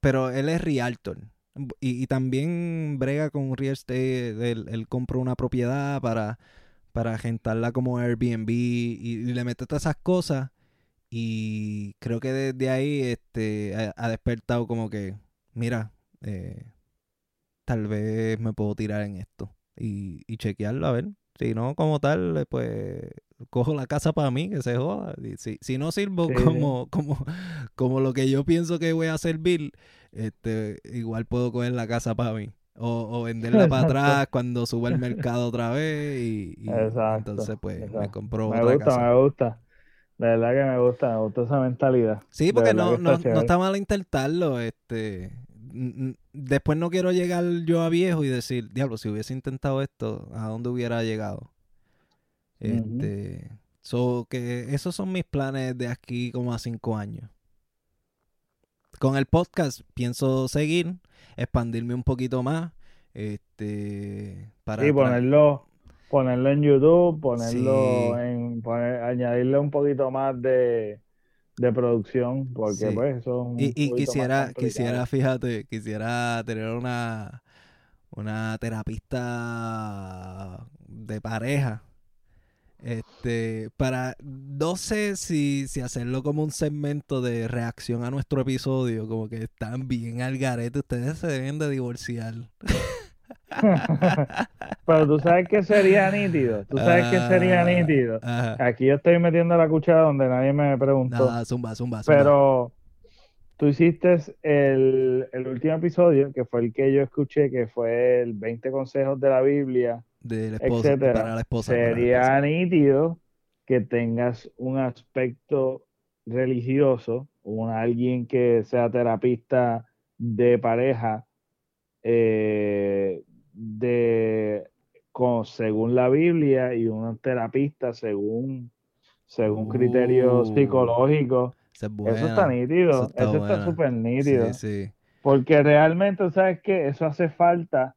pero él es realtor. Y, también brega con real estate, él, compró una propiedad para, para agentarla como Airbnb y, le mete todas esas cosas. Y creo que desde ahí este, ha, despertado como que, mira, eh, tal vez me puedo tirar en esto y, y chequearlo a ver. Si no, como tal, pues cojo la casa para mí, que se joda. Si, si no sirvo como, como, como lo que yo pienso que voy a servir, este, igual puedo coger la casa para mí. O, venderla para atrás cuando suba el mercado otra vez y, entonces pues me compro me otra gusta, Me gusta, de verdad que me gusta, me gusta esa mentalidad. Sí, porque no, no, no, está mal intentarlo, este después no quiero llegar yo a viejo y decir, diablo, si hubiese intentado esto, ¿a dónde hubiera llegado? Este, So que esos son mis planes de aquí como a cinco años. Con el podcast pienso seguir, expandirme un poquito más. Este para Sí, ponerlo, ponerlo en YouTube, ponerlo Sí. en, poner- añadirle un poquito más de, de producción, porque Sí. pues un Y, quisiera, quisiera, fíjate, quisiera tener una, una terapista de pareja. Este, para, no sé si, si hacerlo como un segmento de reacción a nuestro episodio, como que están bien al garete, ustedes se deben de divorciar. Pero tú sabes que sería nítido, tú sabes que sería Ah, nítido. Ajá. Aquí yo estoy metiendo la cuchara donde nadie me preguntó, Nada, zumba, zumba, zumba. pero tú hiciste el, el último episodio, que fue el que yo escuché, que fue el 20 consejos de la Biblia, de la esposa, etcétera. para la esposa. para la sería nítido que tengas un aspecto religioso, un alguien que sea terapista de pareja, eh, de con, según la Biblia y un terapista según según criterios Uh, psicológicos. Esa es Eso está nítido, eso está eso está súper nítido. Sí, sí. Porque realmente, ¿sabes qué? Eso hace falta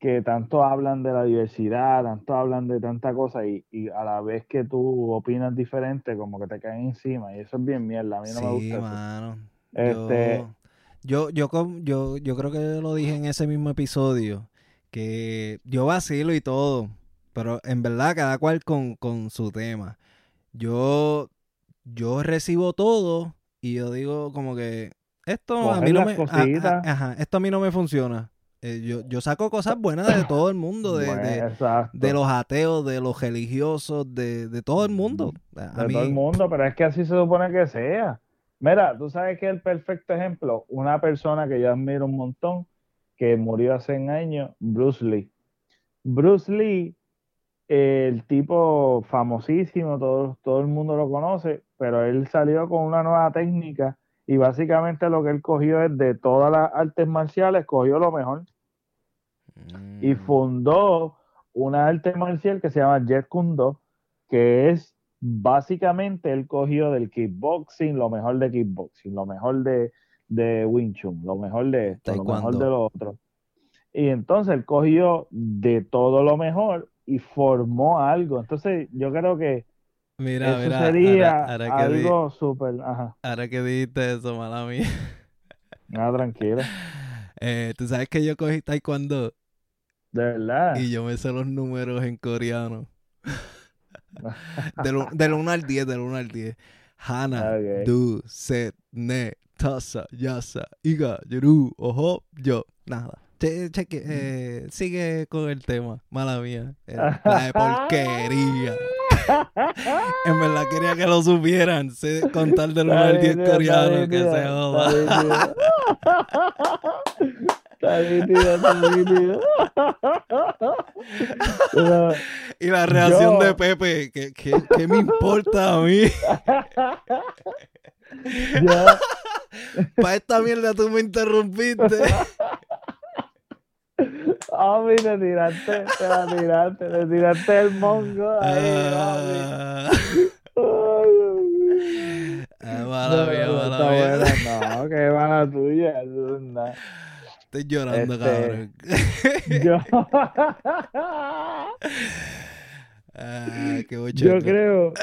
que tanto hablan de la diversidad, tanto hablan de tanta cosa y, y a la vez que tú opinas diferente, como que te caen encima y eso es bien mierda, a mí no me Sí, gusta eso. mano. Este- Yo, yo, yo, yo, yo creo que lo dije en ese mismo episodio, que yo vacilo y todo, pero en verdad cada cual con, con su tema. Yo, yo recibo todo y yo digo como que esto a mí no me, a- a- cositas. ajá, esto a mí no me funciona. Eh, yo, yo saco cosas buenas de todo el mundo, de, de, los ateos, de los religiosos, de, de todo el mundo. A de mí, todo el mundo, pero es que así se supone que sea. Mira, tú sabes que el perfecto ejemplo, una persona que yo admiro un montón, que murió hace un año, Bruce Lee. Bruce Lee, el tipo famosísimo, todo, todo el mundo lo conoce, pero él salió con una nueva técnica y básicamente lo que él cogió es de todas las artes marciales, cogió lo mejor y Mm. fundó una arte marcial que se llama Jet Kundo, que es básicamente él cogió del kickboxing lo mejor de kickboxing, lo mejor de, de Wing Chun, lo mejor de esto, lo mejor de lo otro. Y entonces él cogió de todo lo mejor y formó algo. Entonces yo creo que Mira, eso mira, sería ahora, ahora algo súper... Ahora que dijiste eso, mala mía. nada, tranquilo. Eh, Tú sabes que yo cogí taekwondo De verdad. y yo me sé los números en coreano. Del, del 1 al 10, del 1 al 10. Hana, du, set, ne, tasa, yasa, iga, yoru, ojo, yo. Nada. Che- cheque, eh, sigue con el tema. Mala mía. La de porquería. En verdad quería que lo supieran. Sé contar del 1 al 10 coreano, que se joda. Está está Y la reacción Yo- de Pepe, ¿qué, qué, qué me importa a mí? yo, Para esta mierda tú me interrumpiste. Ami, te tiraste, te la tiraste, te tiraste el mongo ahí. Ah, Ay, Dios mío. mala No, mía, mala mía. buena. No, qué mala tuya. Estoy llorando, Este- cabrón. Yo, Ah, qué yo creo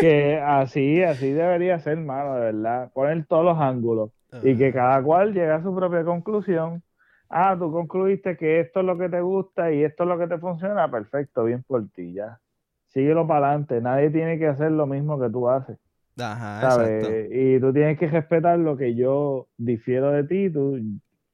que así, así debería ser, mano, de verdad. Poner todos los ángulos. y que cada cual llegue a su propia conclusión. Ah, tú concluiste que esto es lo que te gusta y esto es lo que te funciona, perfecto, bien por ti, ya. Síguelo para adelante, nadie tiene que hacer lo mismo que tú haces, Ajá, ¿sabes? exacto. Y tú tienes que respetar lo que yo difiero de ti, tú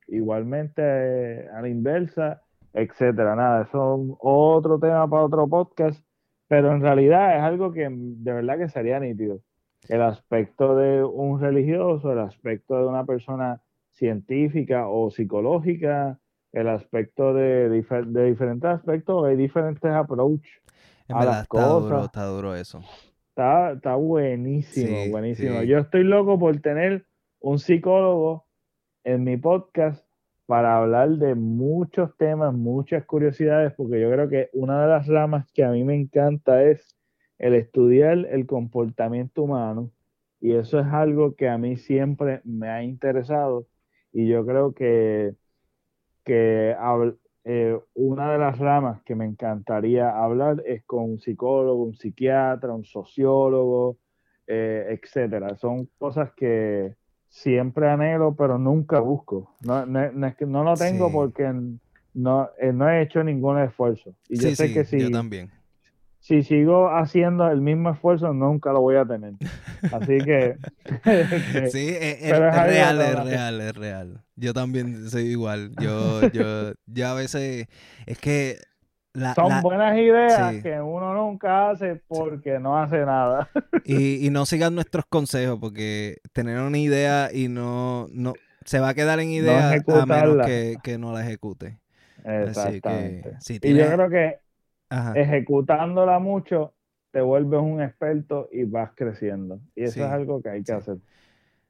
igualmente eh, a la inversa, etcétera. Nada, eso es otro tema para otro podcast, pero en realidad es algo que de verdad que sería nítido el aspecto de un religioso, el aspecto de una persona científica o psicológica, el aspecto de, difer- de diferentes aspectos, hay diferentes approach. En a verdad las está duro, está duro eso. Está, está buenísimo, Sí, buenísimo. sí. Yo estoy loco por tener un psicólogo en mi podcast para hablar de muchos temas, muchas curiosidades, porque yo creo que una de las ramas que a mí me encanta es el estudiar el comportamiento humano y eso es algo que a mí siempre me ha interesado y yo creo que, que eh, una de las ramas que me encantaría hablar es con un psicólogo, un psiquiatra, un sociólogo, eh, etcétera. Son cosas que siempre anhelo, pero nunca busco. No, no, es que no lo tengo porque no, eh, no he hecho ningún esfuerzo. Y yo sé que sí. Yo también si sigo haciendo el mismo esfuerzo, nunca lo voy a tener. Así que... sí, es, real, es real, es real. Yo también soy igual. Yo, yo, yo a veces... Es que... Son buenas ideas que uno nunca hace porque no hace nada. y, y no sigan nuestros consejos porque tener una idea y no... no se va a quedar en idea a menos que, que no la ejecute. Exactamente. Y yo creo que ejecutándola mucho, te vuelves un experto y vas creciendo. Y eso es algo que hay que hacer.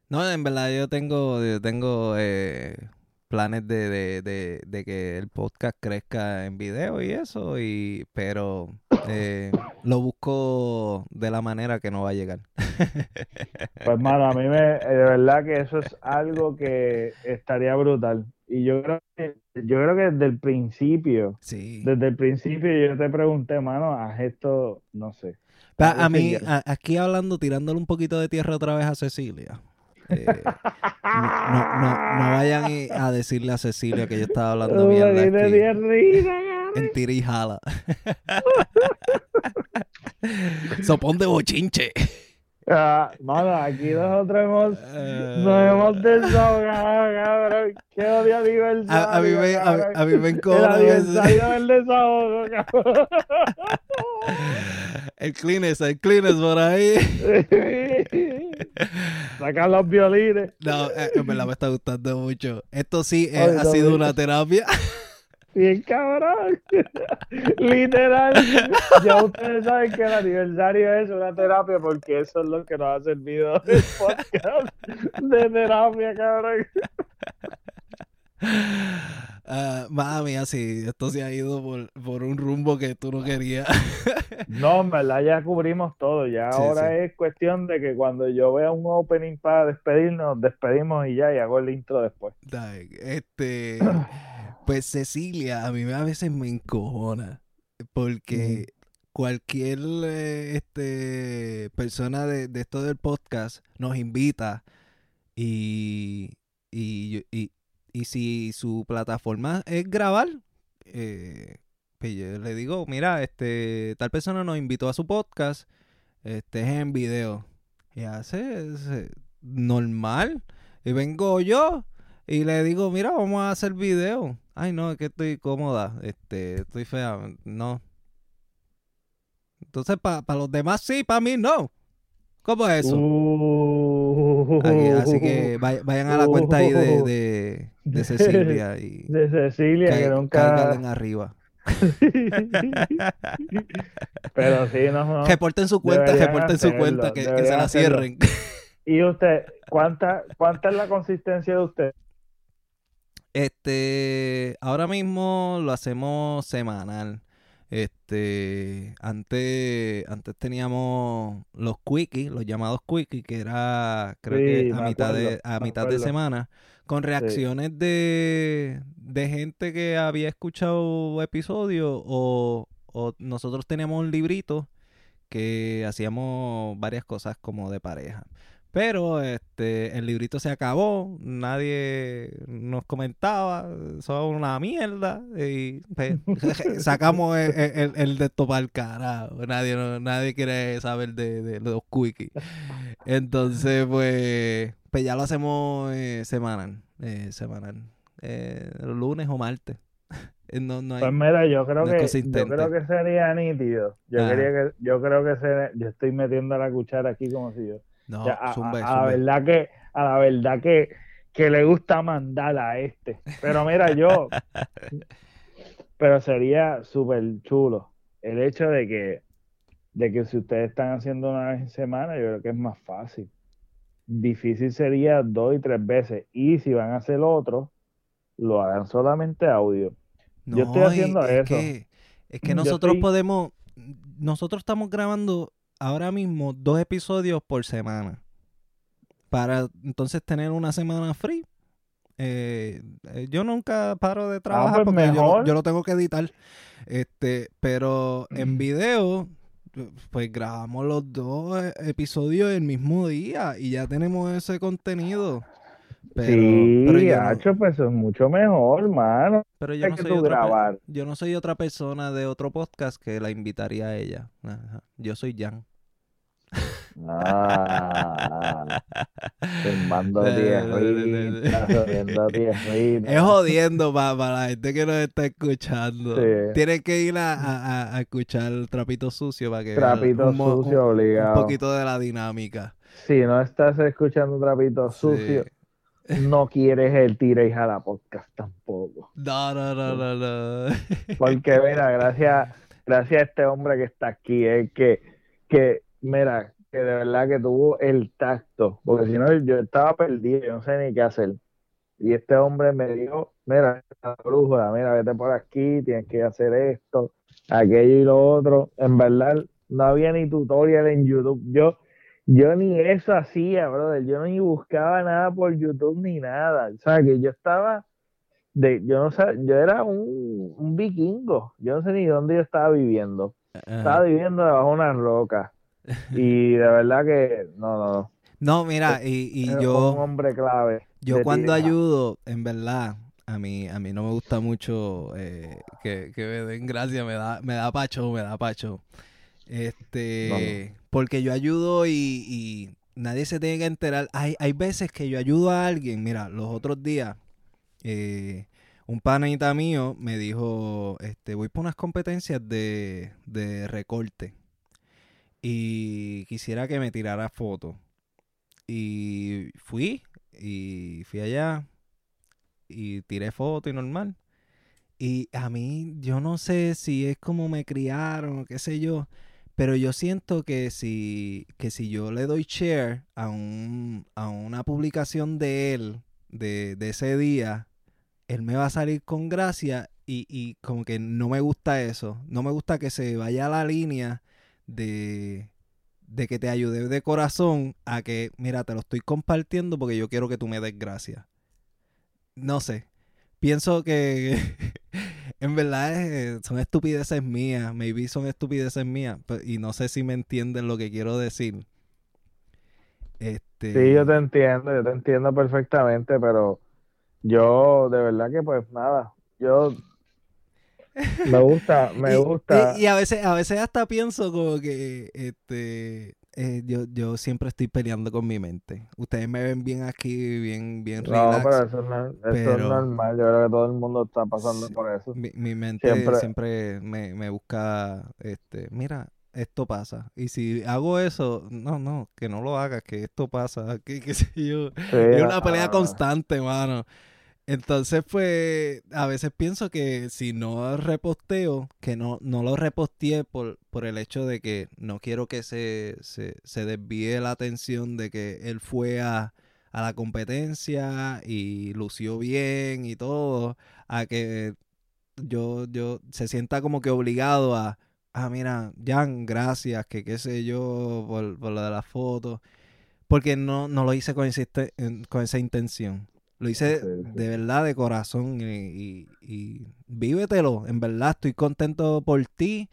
No, en verdad yo tengo, tengo eh, planes de, de, de, que el podcast crezca en video y eso, y pero eh, lo busco de la manera que no va a llegar. Pues, mano, a mí me, de verdad que eso es algo que estaría brutal. Y yo creo que, yo creo que desde el principio, desde el principio yo te pregunté, mano, haz esto, no sé. a mí, aquí hablando, tirándole un poquito de tierra otra vez a Cecilia. Eh, no, no, no, vayan a decirle a Cecilia que yo estaba hablando mierda aquí, en tirijala. Sopón de bochinche. Ah, mano, aquí nosotros hemos, nos hemos desahogado, cabrón. Qué odio aniversario. A, a, mí me, a, a, mí me encobra. El aniversario del desahogo, cabrón. El Kleenex, el Kleenex por ahí. Sacar los violines. No, eh, en verdad me está gustando mucho. Esto sí eh, ha sido una terapia. Bien cabrón. Literal. Ya ustedes saben que el aniversario es una terapia porque eso es lo que nos ha servido el podcast de terapia, cabrón. Uh, mami, así, esto se ha ido por, un rumbo que tú no querías. no, en verdad ya cubrimos todo. Ya ahora es cuestión de que cuando yo vea un opening para despedirnos, despedimos y ya, y hago el intro después. Este. Pues Cecilia, a mí a veces me encojona. Porque cualquier eh, este, persona de, esto del podcast nos invita y, y, y, si su plataforma es grabar, eh, pues yo le digo, mira, este, tal persona nos invitó a su podcast, este es en video. Y hace normal. Y vengo yo y le digo, mira, vamos a hacer video. Ay, no, es que estoy cómoda, este, estoy fea, no. Entonces, para los demás sí, para mí no. ¿Cómo es eso? Uh. así que vayan a la cuenta ahí de, de, Cecilia y de Cecilia que nunca en arriba. Pero sí, no, no. Reporten su cuenta, reporten su cuenta, que, que se la cierren. ¿Y usted, cuánta, cuánta es la consistencia de usted? Este, ahora mismo lo hacemos semanal. Este, antes, antes teníamos los quickies, los llamados quickies, que era, creo que a mitad de, a mitad de semana, con reacciones de, de gente que había escuchado episodios o, o nosotros teníamos un librito que hacíamos varias cosas como de pareja. Pero este, el librito se acabó, nadie nos comentaba, son una mierda. Y pues, sacamos el, el, de esto para el carajo. Nadie, nadie quiere saber de, los quickies. Entonces, pues, pues ya lo hacemos eh, semanal. Eh, semanal. Eh, lunes o martes. No, no hay, pues mira, yo creo que yo creo que sería nítido. Yo quería que, yo creo que se, yo estoy metiendo la cuchara aquí como si yo no, a, la verdad que, a la verdad que, que le gusta mandar a este. Pero mira, yo, pero sería súper chulo el hecho de que, de que si ustedes están haciendo una vez en semana, yo creo que es más fácil. Difícil sería dos y tres veces. Y si van a hacer otro, lo hagan solamente audio. yo estoy haciendo eso. es que nosotros podemos nosotros estamos grabando ahora mismo dos episodios por semana. Para entonces tener una semana free. Eh, eh, yo nunca paro de trabajar pues porque yo, lo- mejor. yo lo tengo que editar. Este, pero en video, pues grabamos los dos eh, episodios el mismo día y ya tenemos ese contenido. Pero, sí, pero yo no- hacho, pues eso es mucho mejor, mano. pero yo no que soy tú otra yo no soy otra persona de otro podcast que la invitaría a ella. Ajá. Yo soy Jan. Ah, tierrita. Es jodiendo para la gente que nos está escuchando. Sí. Tienes que ir a, a- a- escuchar Trapito Sucio para que Trapito un, sucio un- un obligado. poquito de la dinámica. Si no estás escuchando Trapito sucio, no quieres el tira y jala podcast tampoco. No, no, no, no, no. Porque, mira, gracias, gracias a este hombre que está aquí, es que, que, mira, que de verdad que tuvo el tacto, porque si no, yo estaba perdido, yo no sé ni qué hacer. Y este hombre me dijo, mira, esta brújula, mira, vete por aquí, tienes que hacer esto, aquello y lo otro. En verdad, no había ni tutorial en YouTube. Yo, yo ni eso hacía, brother. Yo ni buscaba nada por YouTube ni nada. O sea, que yo estaba de, yo no sé, yo era un, un vikingo. Yo no sé ni dónde yo estaba viviendo. Estaba viviendo debajo de una roca. Y de verdad que, no, no, no. No, mira, y, y Era un yo, hombre clave. yo cuando tira ayudo, en verdad, a mí, a mí no me gusta mucho eh, que, que me den gracia, me da, me da pacho, me da pacho. Este, porque yo ayudo y, y nadie se tiene que enterar. Hay, hay veces que yo ayudo a alguien, mira, los otros días, eh, un panita mío me dijo, este, voy por unas competencias de, de recorte y quisiera que me tirara fotos. Y fui, y fui allá, y tiré fotos y normal. Y a mí, yo no sé si es como me criaron o qué sé yo, pero yo siento que si, que si yo le doy share a, un, a una publicación de él, de, de ese día, él me va a salir con gracia y, y como que no me gusta eso. No me gusta que se vaya a la línea de, de que te ayude de corazón a que, mira, te lo estoy compartiendo porque yo quiero que tú me des gracias. No sé. Pienso que en verdad es- son estupideces mías. Maybe son estupideces mías. Y no sé si me entienden lo que quiero decir. Este, Sí, yo te entiendo, yo te entiendo perfectamente, pero yo de verdad que pues nada, yo me gusta, me y, gusta. y- y a veces, a veces hasta pienso como que este eh, yo, yo siempre estoy peleando con mi mente. Ustedes me ven bien aquí, bien, bien No, relax. pero eso no, eso es normal, yo creo que todo el mundo está pasando Sí. por eso. Mi, mi mente Siempre- siempre, me, me busca, este, mira, esto pasa. Y si hago eso, no, no, que no lo hagas, que esto pasa, que qué sé yo. Sí, Es una pelea constante, mano. Entonces, pues, a veces pienso que si no reposteo, que no, no lo reposteé por, por el hecho de que no quiero que se, se, se desvíe la atención de que él fue a, a la competencia y lució bien y todo, a que yo, yo se sienta como que obligado a, ah, mira, Jan, gracias, que qué sé yo, por, por lo de las fotos. Porque no, no lo hice con, con esa intención. Lo hice Sí, sí. de verdad, de corazón. Y, y, y vívetelo. En verdad, estoy contento por ti.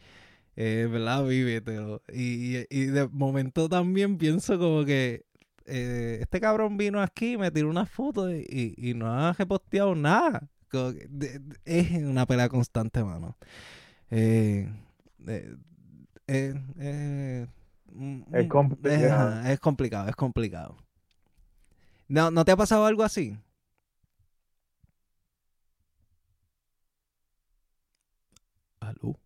Eh, en verdad, vívetelo. Y, y, de momento también pienso como que eh, este cabrón vino aquí, me tiró una foto y, no ha reposteado nada. Como que de- de- es una pelea constante, mano. Eh, un- Es un- complicado. es complicado, es complicado. ¿No, ¿No te ha pasado algo así? Aló.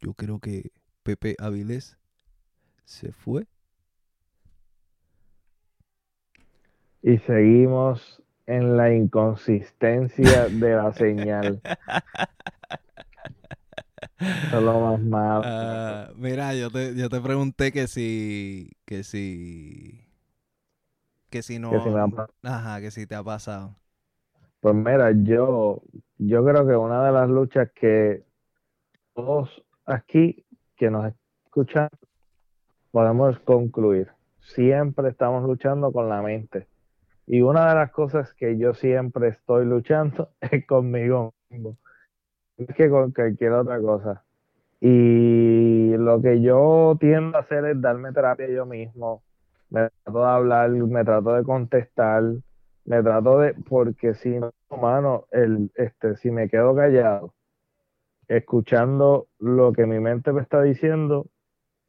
Yo creo que Pepe Avilés se fue. Y seguimos en la inconsistencia de la señal. Eso es lo más malo. Ah, mira, yo te, yo te pregunté que si, que si, que si no, Que si me ha ajá, que si te ha pasado. Pues mira, yo, yo creo que una de las luchas que todos aquí que nos escuchan podemos concluir. Siempre estamos luchando con la mente. Y una de las cosas que yo siempre estoy luchando es conmigo mismo. Es que con cualquier otra cosa. Y lo que yo tiendo a hacer es darme terapia yo mismo. Me trato de hablar, me trato de contestar, me trato de, porque si no, mano, el, este, si me quedo callado, escuchando lo que mi mente me está diciendo,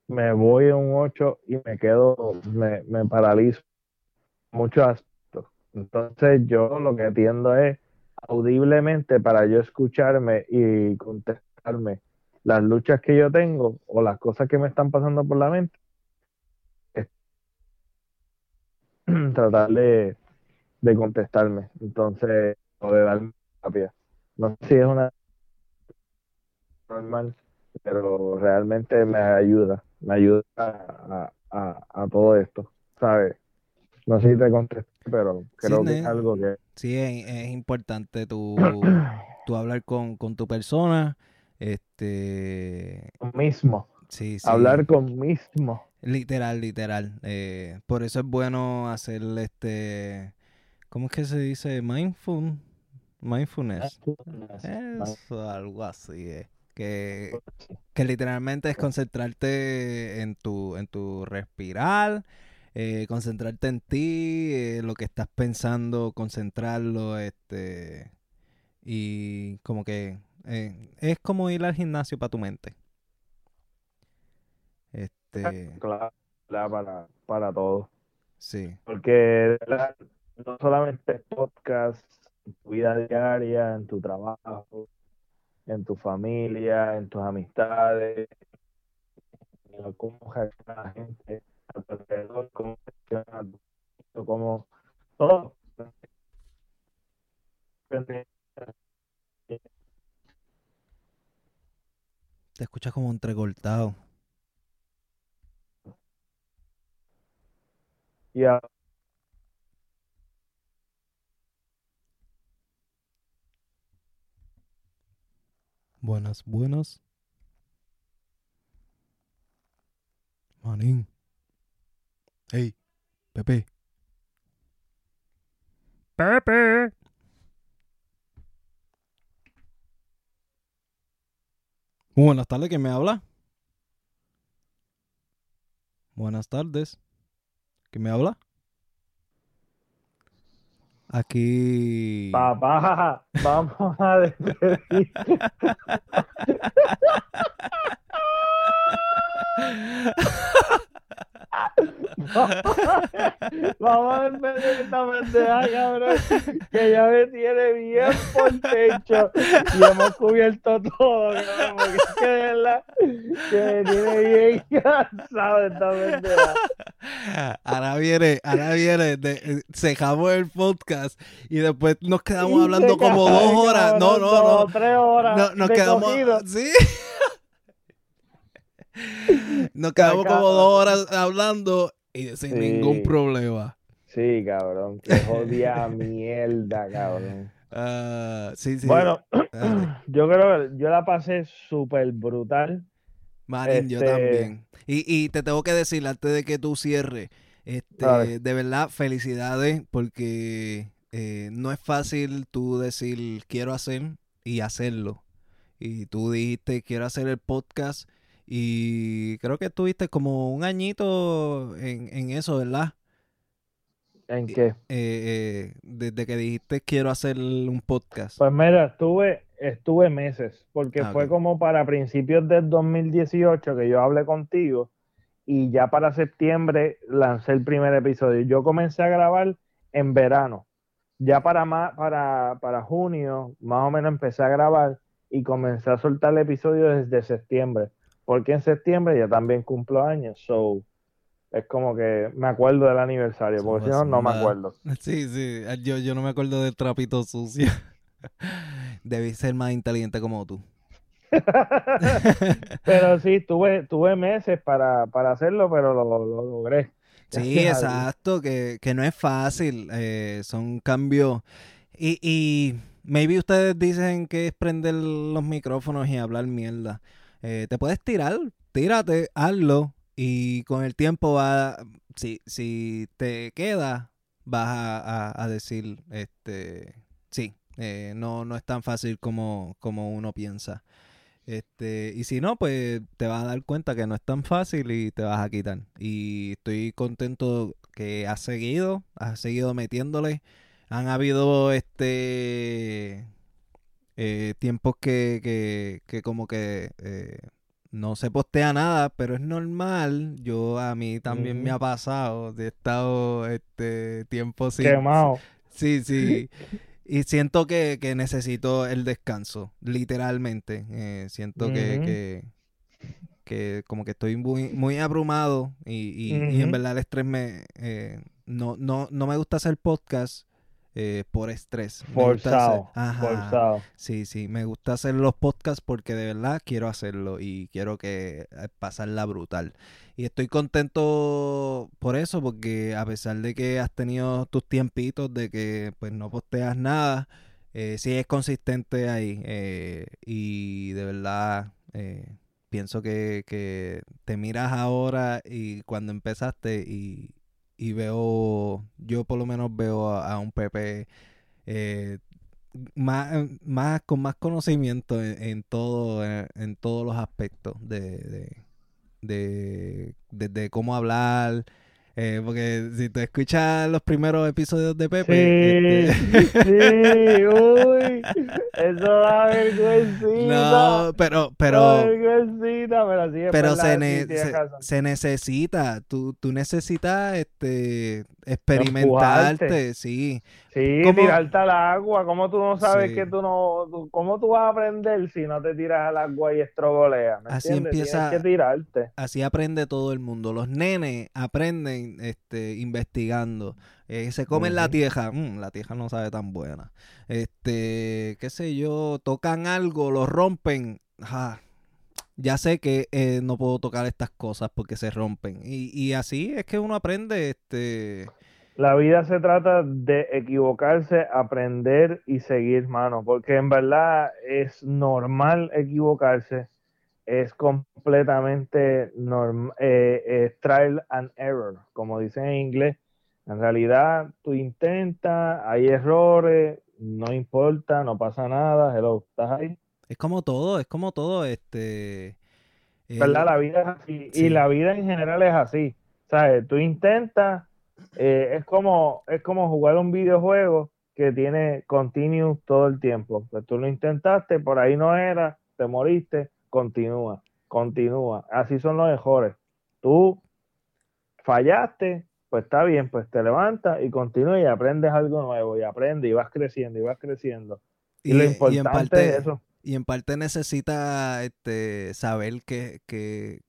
me voy a un 8 y me quedo, me, me paralizo muchos aspectos. Entonces yo lo que tiendo es audiblemente para yo escucharme y contestarme las luchas que yo tengo o las cosas que me están pasando por la mente, tratar de, de contestarme. Entonces, o de darme terapia. No sé si es una normal, pero realmente me ayuda, me ayuda a, a, a todo esto, ¿sabes? No sé si te contesté, pero creo Sí, que es algo que Sí, es, es importante tu, tu hablar con, con tu persona. Este, mismo, sí, sí. hablar con mismo. Literal, literal. Eh, por eso es bueno hacer este, ¿cómo es que se dice? Mindful, mindfulness. Eso, algo así es. Que, que literalmente es concentrarte en tu, en tu respirar, eh, concentrarte en ti, eh, lo que estás pensando, concentrarlo, este, y como que eh, es como ir al gimnasio para tu mente. Este, Claro, para, para todo. sí, Porque no solamente podcast, en tu vida diaria, en tu trabajo, en tu familia, en tus amistades, cómo reacciona la gente a tu alrededor, cómo reacciona tu cómo todo. te escuchas como entrecortado. Y a- Buenas, buenas. Manín. Hey, Pepe. Pepe. Buenas tardes, ¿quién me habla? Buenas tardes. ¿Quién me habla? Aquí. Papá, vamos a despedir. Vamos a despedir esta pendeja, cabrón, que ya me tiene bien por techo y hemos cubierto todo, cabrón, porque es que de verdad que me tiene bien cansado esta pendeja. Ahora viene, ahora viene, cejamos el podcast y después nos quedamos hablando como dos horas. No, no, no. tres horas No, nos quedamos, sí. Nos quedamos como dos horas hablando y sin Sí. ningún problema. Sí, cabrón, que jodida mierda, cabrón. Ah, sí, sí. Bueno, yo creo que yo la pasé súper brutal. Marín, yo este- también. Y, y te tengo que decir antes de que tú cierres, este, de verdad, felicidades porque eh, no es fácil tú decir quiero hacer y hacerlo. Y tú dijiste quiero hacer el podcast y creo que estuviste como un añito en, en eso, ¿verdad? ¿En qué? Eh, eh, desde que dijiste quiero hacer un podcast. Pues mira, estuve, estuve meses, porque Ah, fue como para principios del 2018 que yo hablé contigo y ya para septiembre lancé el primer episodio. Yo comencé a grabar en verano. Ya para, ma- para, para junio, más o menos empecé a grabar y comencé a soltar el episodio desde septiembre, porque en septiembre ya también cumplo años, so es como que me acuerdo del aniversario, porque si no, no me acuerdo. Sí, sí, yo, yo no me acuerdo del trapito sucio. Debí ser más inteligente como tú. Pero sí, tuve, tuve meses para, para hacerlo, pero lo, lo logré. Sí, Gracias exacto, que, que no es fácil, eh, son cambios. Y, y maybe ustedes dicen que es prender los micrófonos y hablar mierda. Eh, te puedes tirar tírate, hazlo y con el tiempo va, si, si te queda, vas a, a, decir, este, sí, eh, no, no es tan fácil como, como uno piensa. Este, y si no, pues te vas a dar cuenta que no es tan fácil y te vas a quitar. Y estoy contento que has seguido, has seguido metiéndole. Han habido este eh, tiempos que, que, que, como que eh, no se postea nada, pero es normal. Yo a mí también me ha pasado. He estado este tiempo sin. Quemado. Sí, sí. Y siento que, que necesito el descanso, literalmente. Eh, siento que, que, como que estoy muy, muy abrumado y, y, en verdad el estrés me... Eh, no, no, no me gusta hacer podcast eh, por estrés. Forzado, forzado. Sí, sí, me gusta hacer los podcasts porque de verdad quiero hacerlo y quiero que eh, pasarla brutal. Y estoy contento por eso porque a pesar de que has tenido tus tiempitos de que pues no posteas nada, eh, sí es consistente ahí eh, y de verdad pienso que, que te miras ahora y cuando empezaste y, y veo, yo por lo menos veo a, un Pepe eh, más, más, con más conocimiento en, todo, en, todos los aspectos de, de, de cómo hablar, eh, porque si te escuchas los primeros episodios de Pepe. Sí, este... sí, uy. Eso da vergüencita. No, pero. pero vergüencita, pero sí. pero se, se, necesita. Tú, tú necesitas este experimentarte, sí. Sí, tirarte al agua. ¿Cómo tú no sabes que tú no. ¿Cómo tú vas a aprender si no te tiras al agua y estrogoleas? así empieza. Tienes que tirarte. Así aprende todo el mundo. Los nenes aprenden este, investigando. Eh, se comen la tieja. Mm, la tieja no sabe tan buena. Este, qué sé yo, tocan algo, lo rompen. Ya sé que eh, no puedo tocar estas cosas porque se rompen. Y, y así es que uno aprende, este la vida se trata de equivocarse, aprender y seguir, mano, porque en verdad es normal equivocarse, es completamente eh, trial and error, como dicen en inglés. En realidad, tú intentas, hay errores, no importa, no pasa nada, hello, ¿estás ahí? Es como todo, es como todo, este... ¿Verdad? La vida es así, y la vida en general es así, ¿sabes? Tú intentas eh, es como es como jugar un videojuego que tiene continuous todo el tiempo. Pues tú lo intentaste, por ahí no era, te moriste, continúa, continúa. Así son los mejores. Tú fallaste, pues está bien, pues te levantas y continúa y aprendes algo nuevo y aprendes y vas creciendo y vas creciendo. Y, lo importante en parte, es eso. Y en parte necesita este, saber que, que,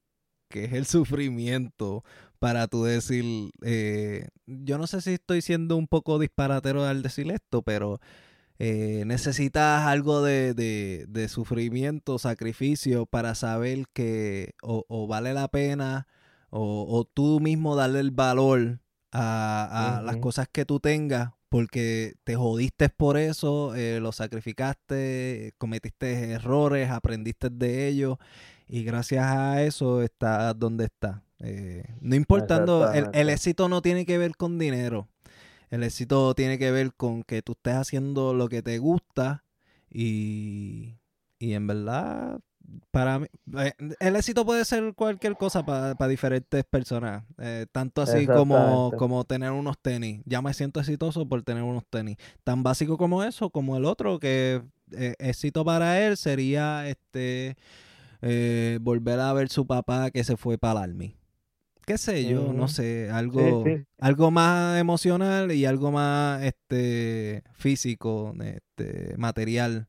que es el sufrimiento para tú decir, eh, yo no sé si estoy siendo un poco disparatero al decir esto, pero eh, necesitas algo de, de, sufrimiento, sacrificio para saber que o, vale la pena o, tú mismo darle el valor a, las cosas que tú tengas porque te jodiste por eso, eh, lo sacrificaste, cometiste errores, aprendiste de ellos y gracias a eso estás donde estás. Eh, no importando, el, éxito no tiene que ver con dinero. El éxito tiene que ver con que tú estés haciendo lo que te gusta y, y en verdad, para mí, eh, el éxito puede ser cualquier cosa para diferentes personas. Eh, tanto así como, como tener unos tenis. Ya me siento exitoso por tener unos tenis. Tan básico como eso, como el otro, que éxito para él sería este volver a ver su papá que se fue para el Army qué sé yo, no sé, algo, algo más emocional y algo más este físico, este, material.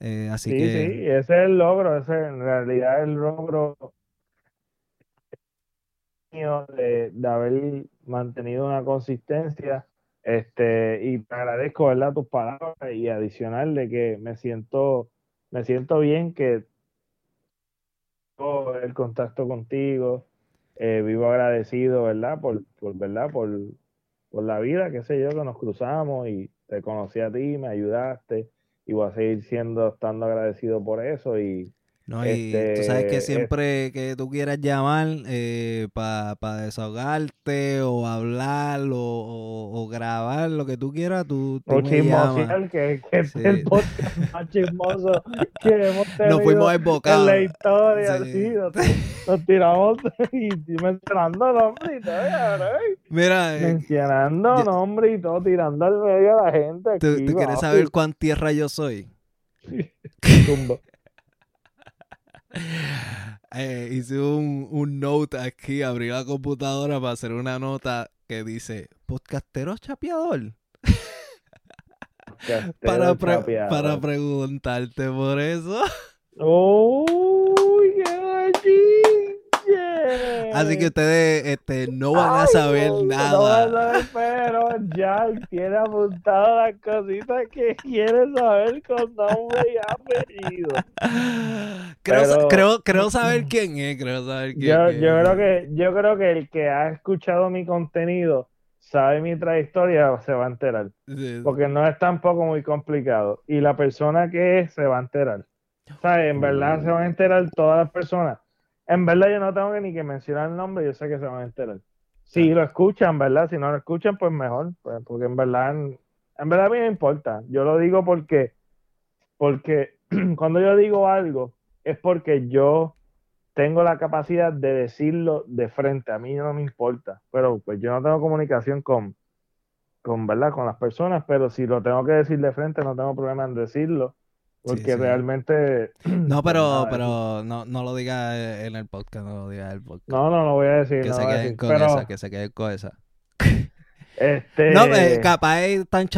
Eh, así que... Sí, ese es el logro, ese en realidad es el logro de, de haber mantenido una consistencia este y te agradezco verdad tus palabras y adicional de que me siento me siento bien que el contacto contigo eh, vivo agradecido, ¿verdad? Por, por ¿verdad? Por, por la vida, qué sé yo, que nos cruzamos y te conocí a ti, me ayudaste y voy a seguir siendo, estando agradecido por eso y, No, y tú sabes que siempre que tú quieras llamar eh, para desahogarte o hablar o, grabar lo que tú quieras, tú, tú o me que, que es el podcast más chismoso que hemos tenido nos fuimos en la historia. Sí. nos, tiramos y, mencionando nombres y todo. Mira, eh, mencionando nombres y todo, tirando al medio a la gente. ¿Tú, ¿tú quieres saber cuán tierra yo soy? Tumba. Eh, hice un, un, note aquí, abrí la computadora para hacer una nota que dice podcastero chapeador. para, para preguntarte por eso. ¡Uy, qué Así que ustedes este, no van a saber nada. No, pero ya tiene apuntado las cositas que quiere saber con nombre y apellido. Creo, creo, creo saber quién es, creo saber quién yo, es. Yo creo, que, yo creo que el que ha escuchado mi contenido sabe mi trayectoria se va a enterar. Porque no es tampoco muy complicado. Y la persona que es se va a enterar. O sea, en verdad se van a enterar todas las personas. En verdad yo no tengo que ni que mencionar el nombre, yo sé que se van a enterar. Si lo escuchan, ¿verdad? Si no lo escuchan, pues mejor, pues, porque en verdad, en, verdad a mí me importa. Yo lo digo porque, porque cuando yo digo algo, es porque yo tengo la capacidad de decirlo de frente. A mí no me importa, pero pues yo no tengo comunicación con, con, ¿verdad? con las personas, pero si lo tengo que decir de frente, no tengo problema en decirlo. Porque realmente. No, pero, pero no, no lo digas en el podcast, no lo digas en el podcast. No, no lo voy a decir. Que no se queden con esa, que se queden con esa. Este... No, eh, capaz es tan,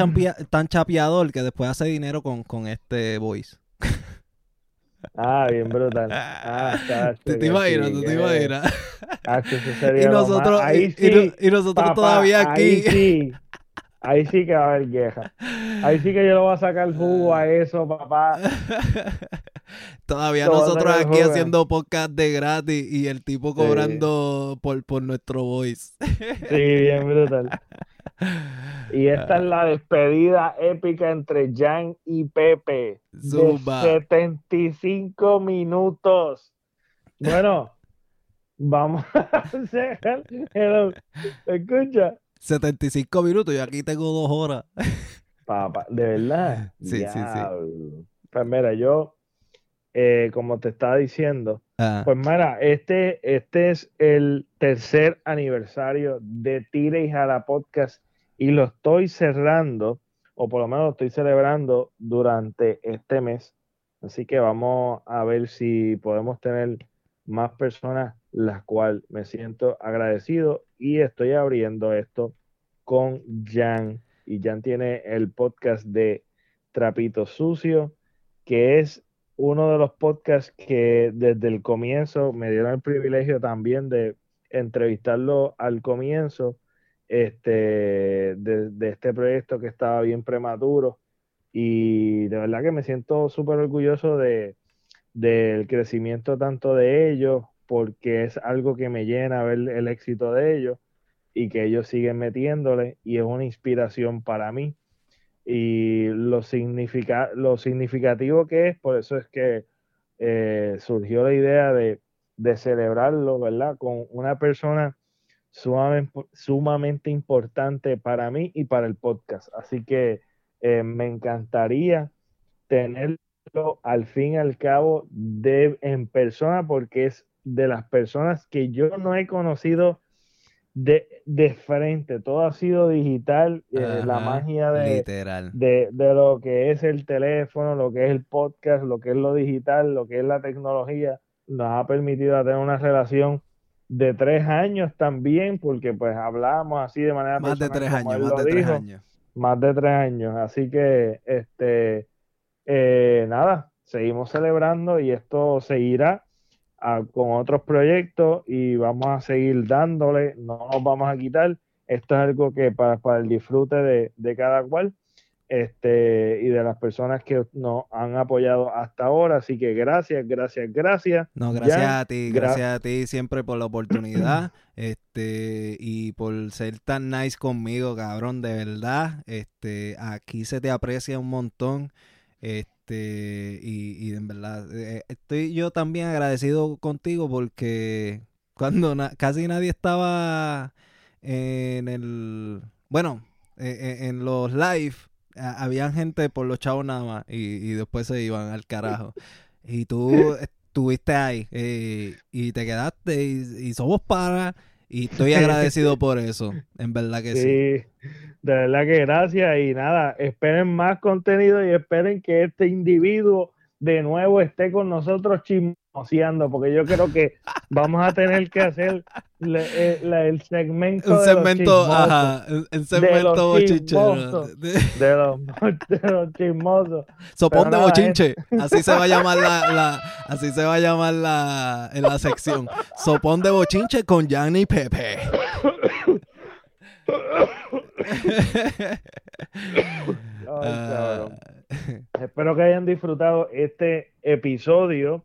tan chapeador que después hace dinero con, con este voice. Ah, bien brutal. Ah, chacho, ¿Te, te imaginas? ¿Tú te imaginas? Ah, y nosotros, ahí sí, y, nosotros todavía aquí. Ahí sí, Ahí sí que va a haber queja. Ahí sí que yo lo voy a sacar jugo a eso, papá. Todavía nosotros aquí haciendo podcast de gratis y el tipo cobrando por, por nuestro voice. Sí, bien brutal. Y esta es la despedida épica entre Jan y Pepe. Zumba. De 75 minutos. Bueno, vamos a hacer. Escucha. 75 minutos y aquí tengo dos horas. Papá, ¿de verdad? Sí, sí, sí. Pues mira, yo, eh, como te estaba diciendo, ah. pues mira, este, este es el tercer aniversario de Tire y Jala Podcast y lo estoy cerrando, o por lo menos lo estoy celebrando durante este mes. Así que vamos a ver si podemos tener más personas, las cuales me siento agradecido y estoy abriendo esto con Jan. Y Jan tiene el podcast de Trapito Sucio, que es uno de los podcasts que desde el comienzo me dieron el privilegio también de entrevistarlo al comienzo este, de, este proyecto que estaba bien prematuro. Y de verdad que me siento súper orgulloso de, del crecimiento tanto de ellos, porque es algo que me llena ver el éxito de ellos y que ellos siguen metiéndole y es una inspiración para mí. Y lo, significa, lo significativo que es, por eso es que eh, surgió la idea de, de, celebrarlo, ¿verdad? Con una persona sumamente, sumamente importante para mí y para el podcast. Así que eh, me encantaría tenerlo al fin y al cabo de, en persona porque es de las personas que yo no he conocido de, de frente, todo ha sido digital, eh, la magia de, de, de, lo que es el teléfono, lo que es el podcast, lo que es lo digital, lo que es la tecnología, nos ha permitido tener una relación de tres años también, porque pues hablábamos así de manera más de tres años, más de tres años. Más de tres años, así que este eh, nada, seguimos celebrando y esto seguirá con otros proyectos y vamos a seguir dándole, no nos vamos a quitar. Esto es algo que para, para el disfrute de, de, cada cual este, y de las personas que nos han apoyado hasta ahora. Así que gracias, gracias, gracias. No, gracias a ti, gracias a ti siempre por la oportunidad este y por ser tan nice conmigo, cabrón, de verdad. Este, aquí se te aprecia un montón. Este, y, y en verdad, eh, estoy yo también agradecido contigo porque cuando casi nadie estaba en el, bueno, eh, eh, en los live, había gente por los chavos nada más y, después se iban al carajo. Y tú estuviste ahí y te quedaste y, y somos para y estoy agradecido por eso, en verdad que sí. Sí, de verdad que gracias y nada, esperen más contenido y esperen que este individuo de nuevo esté con nosotros porque yo creo que vamos a tener que hacer eh, el segmento. Un segmento, ajá, el segmento bochinche. De los, de los chismosos. Sopón de bochinche, así se va a llamar la, la, así se va a llamar la, en la sección. Sopón de bochinche con Gianni Pepe. Ay, Espero que hayan disfrutado este episodio.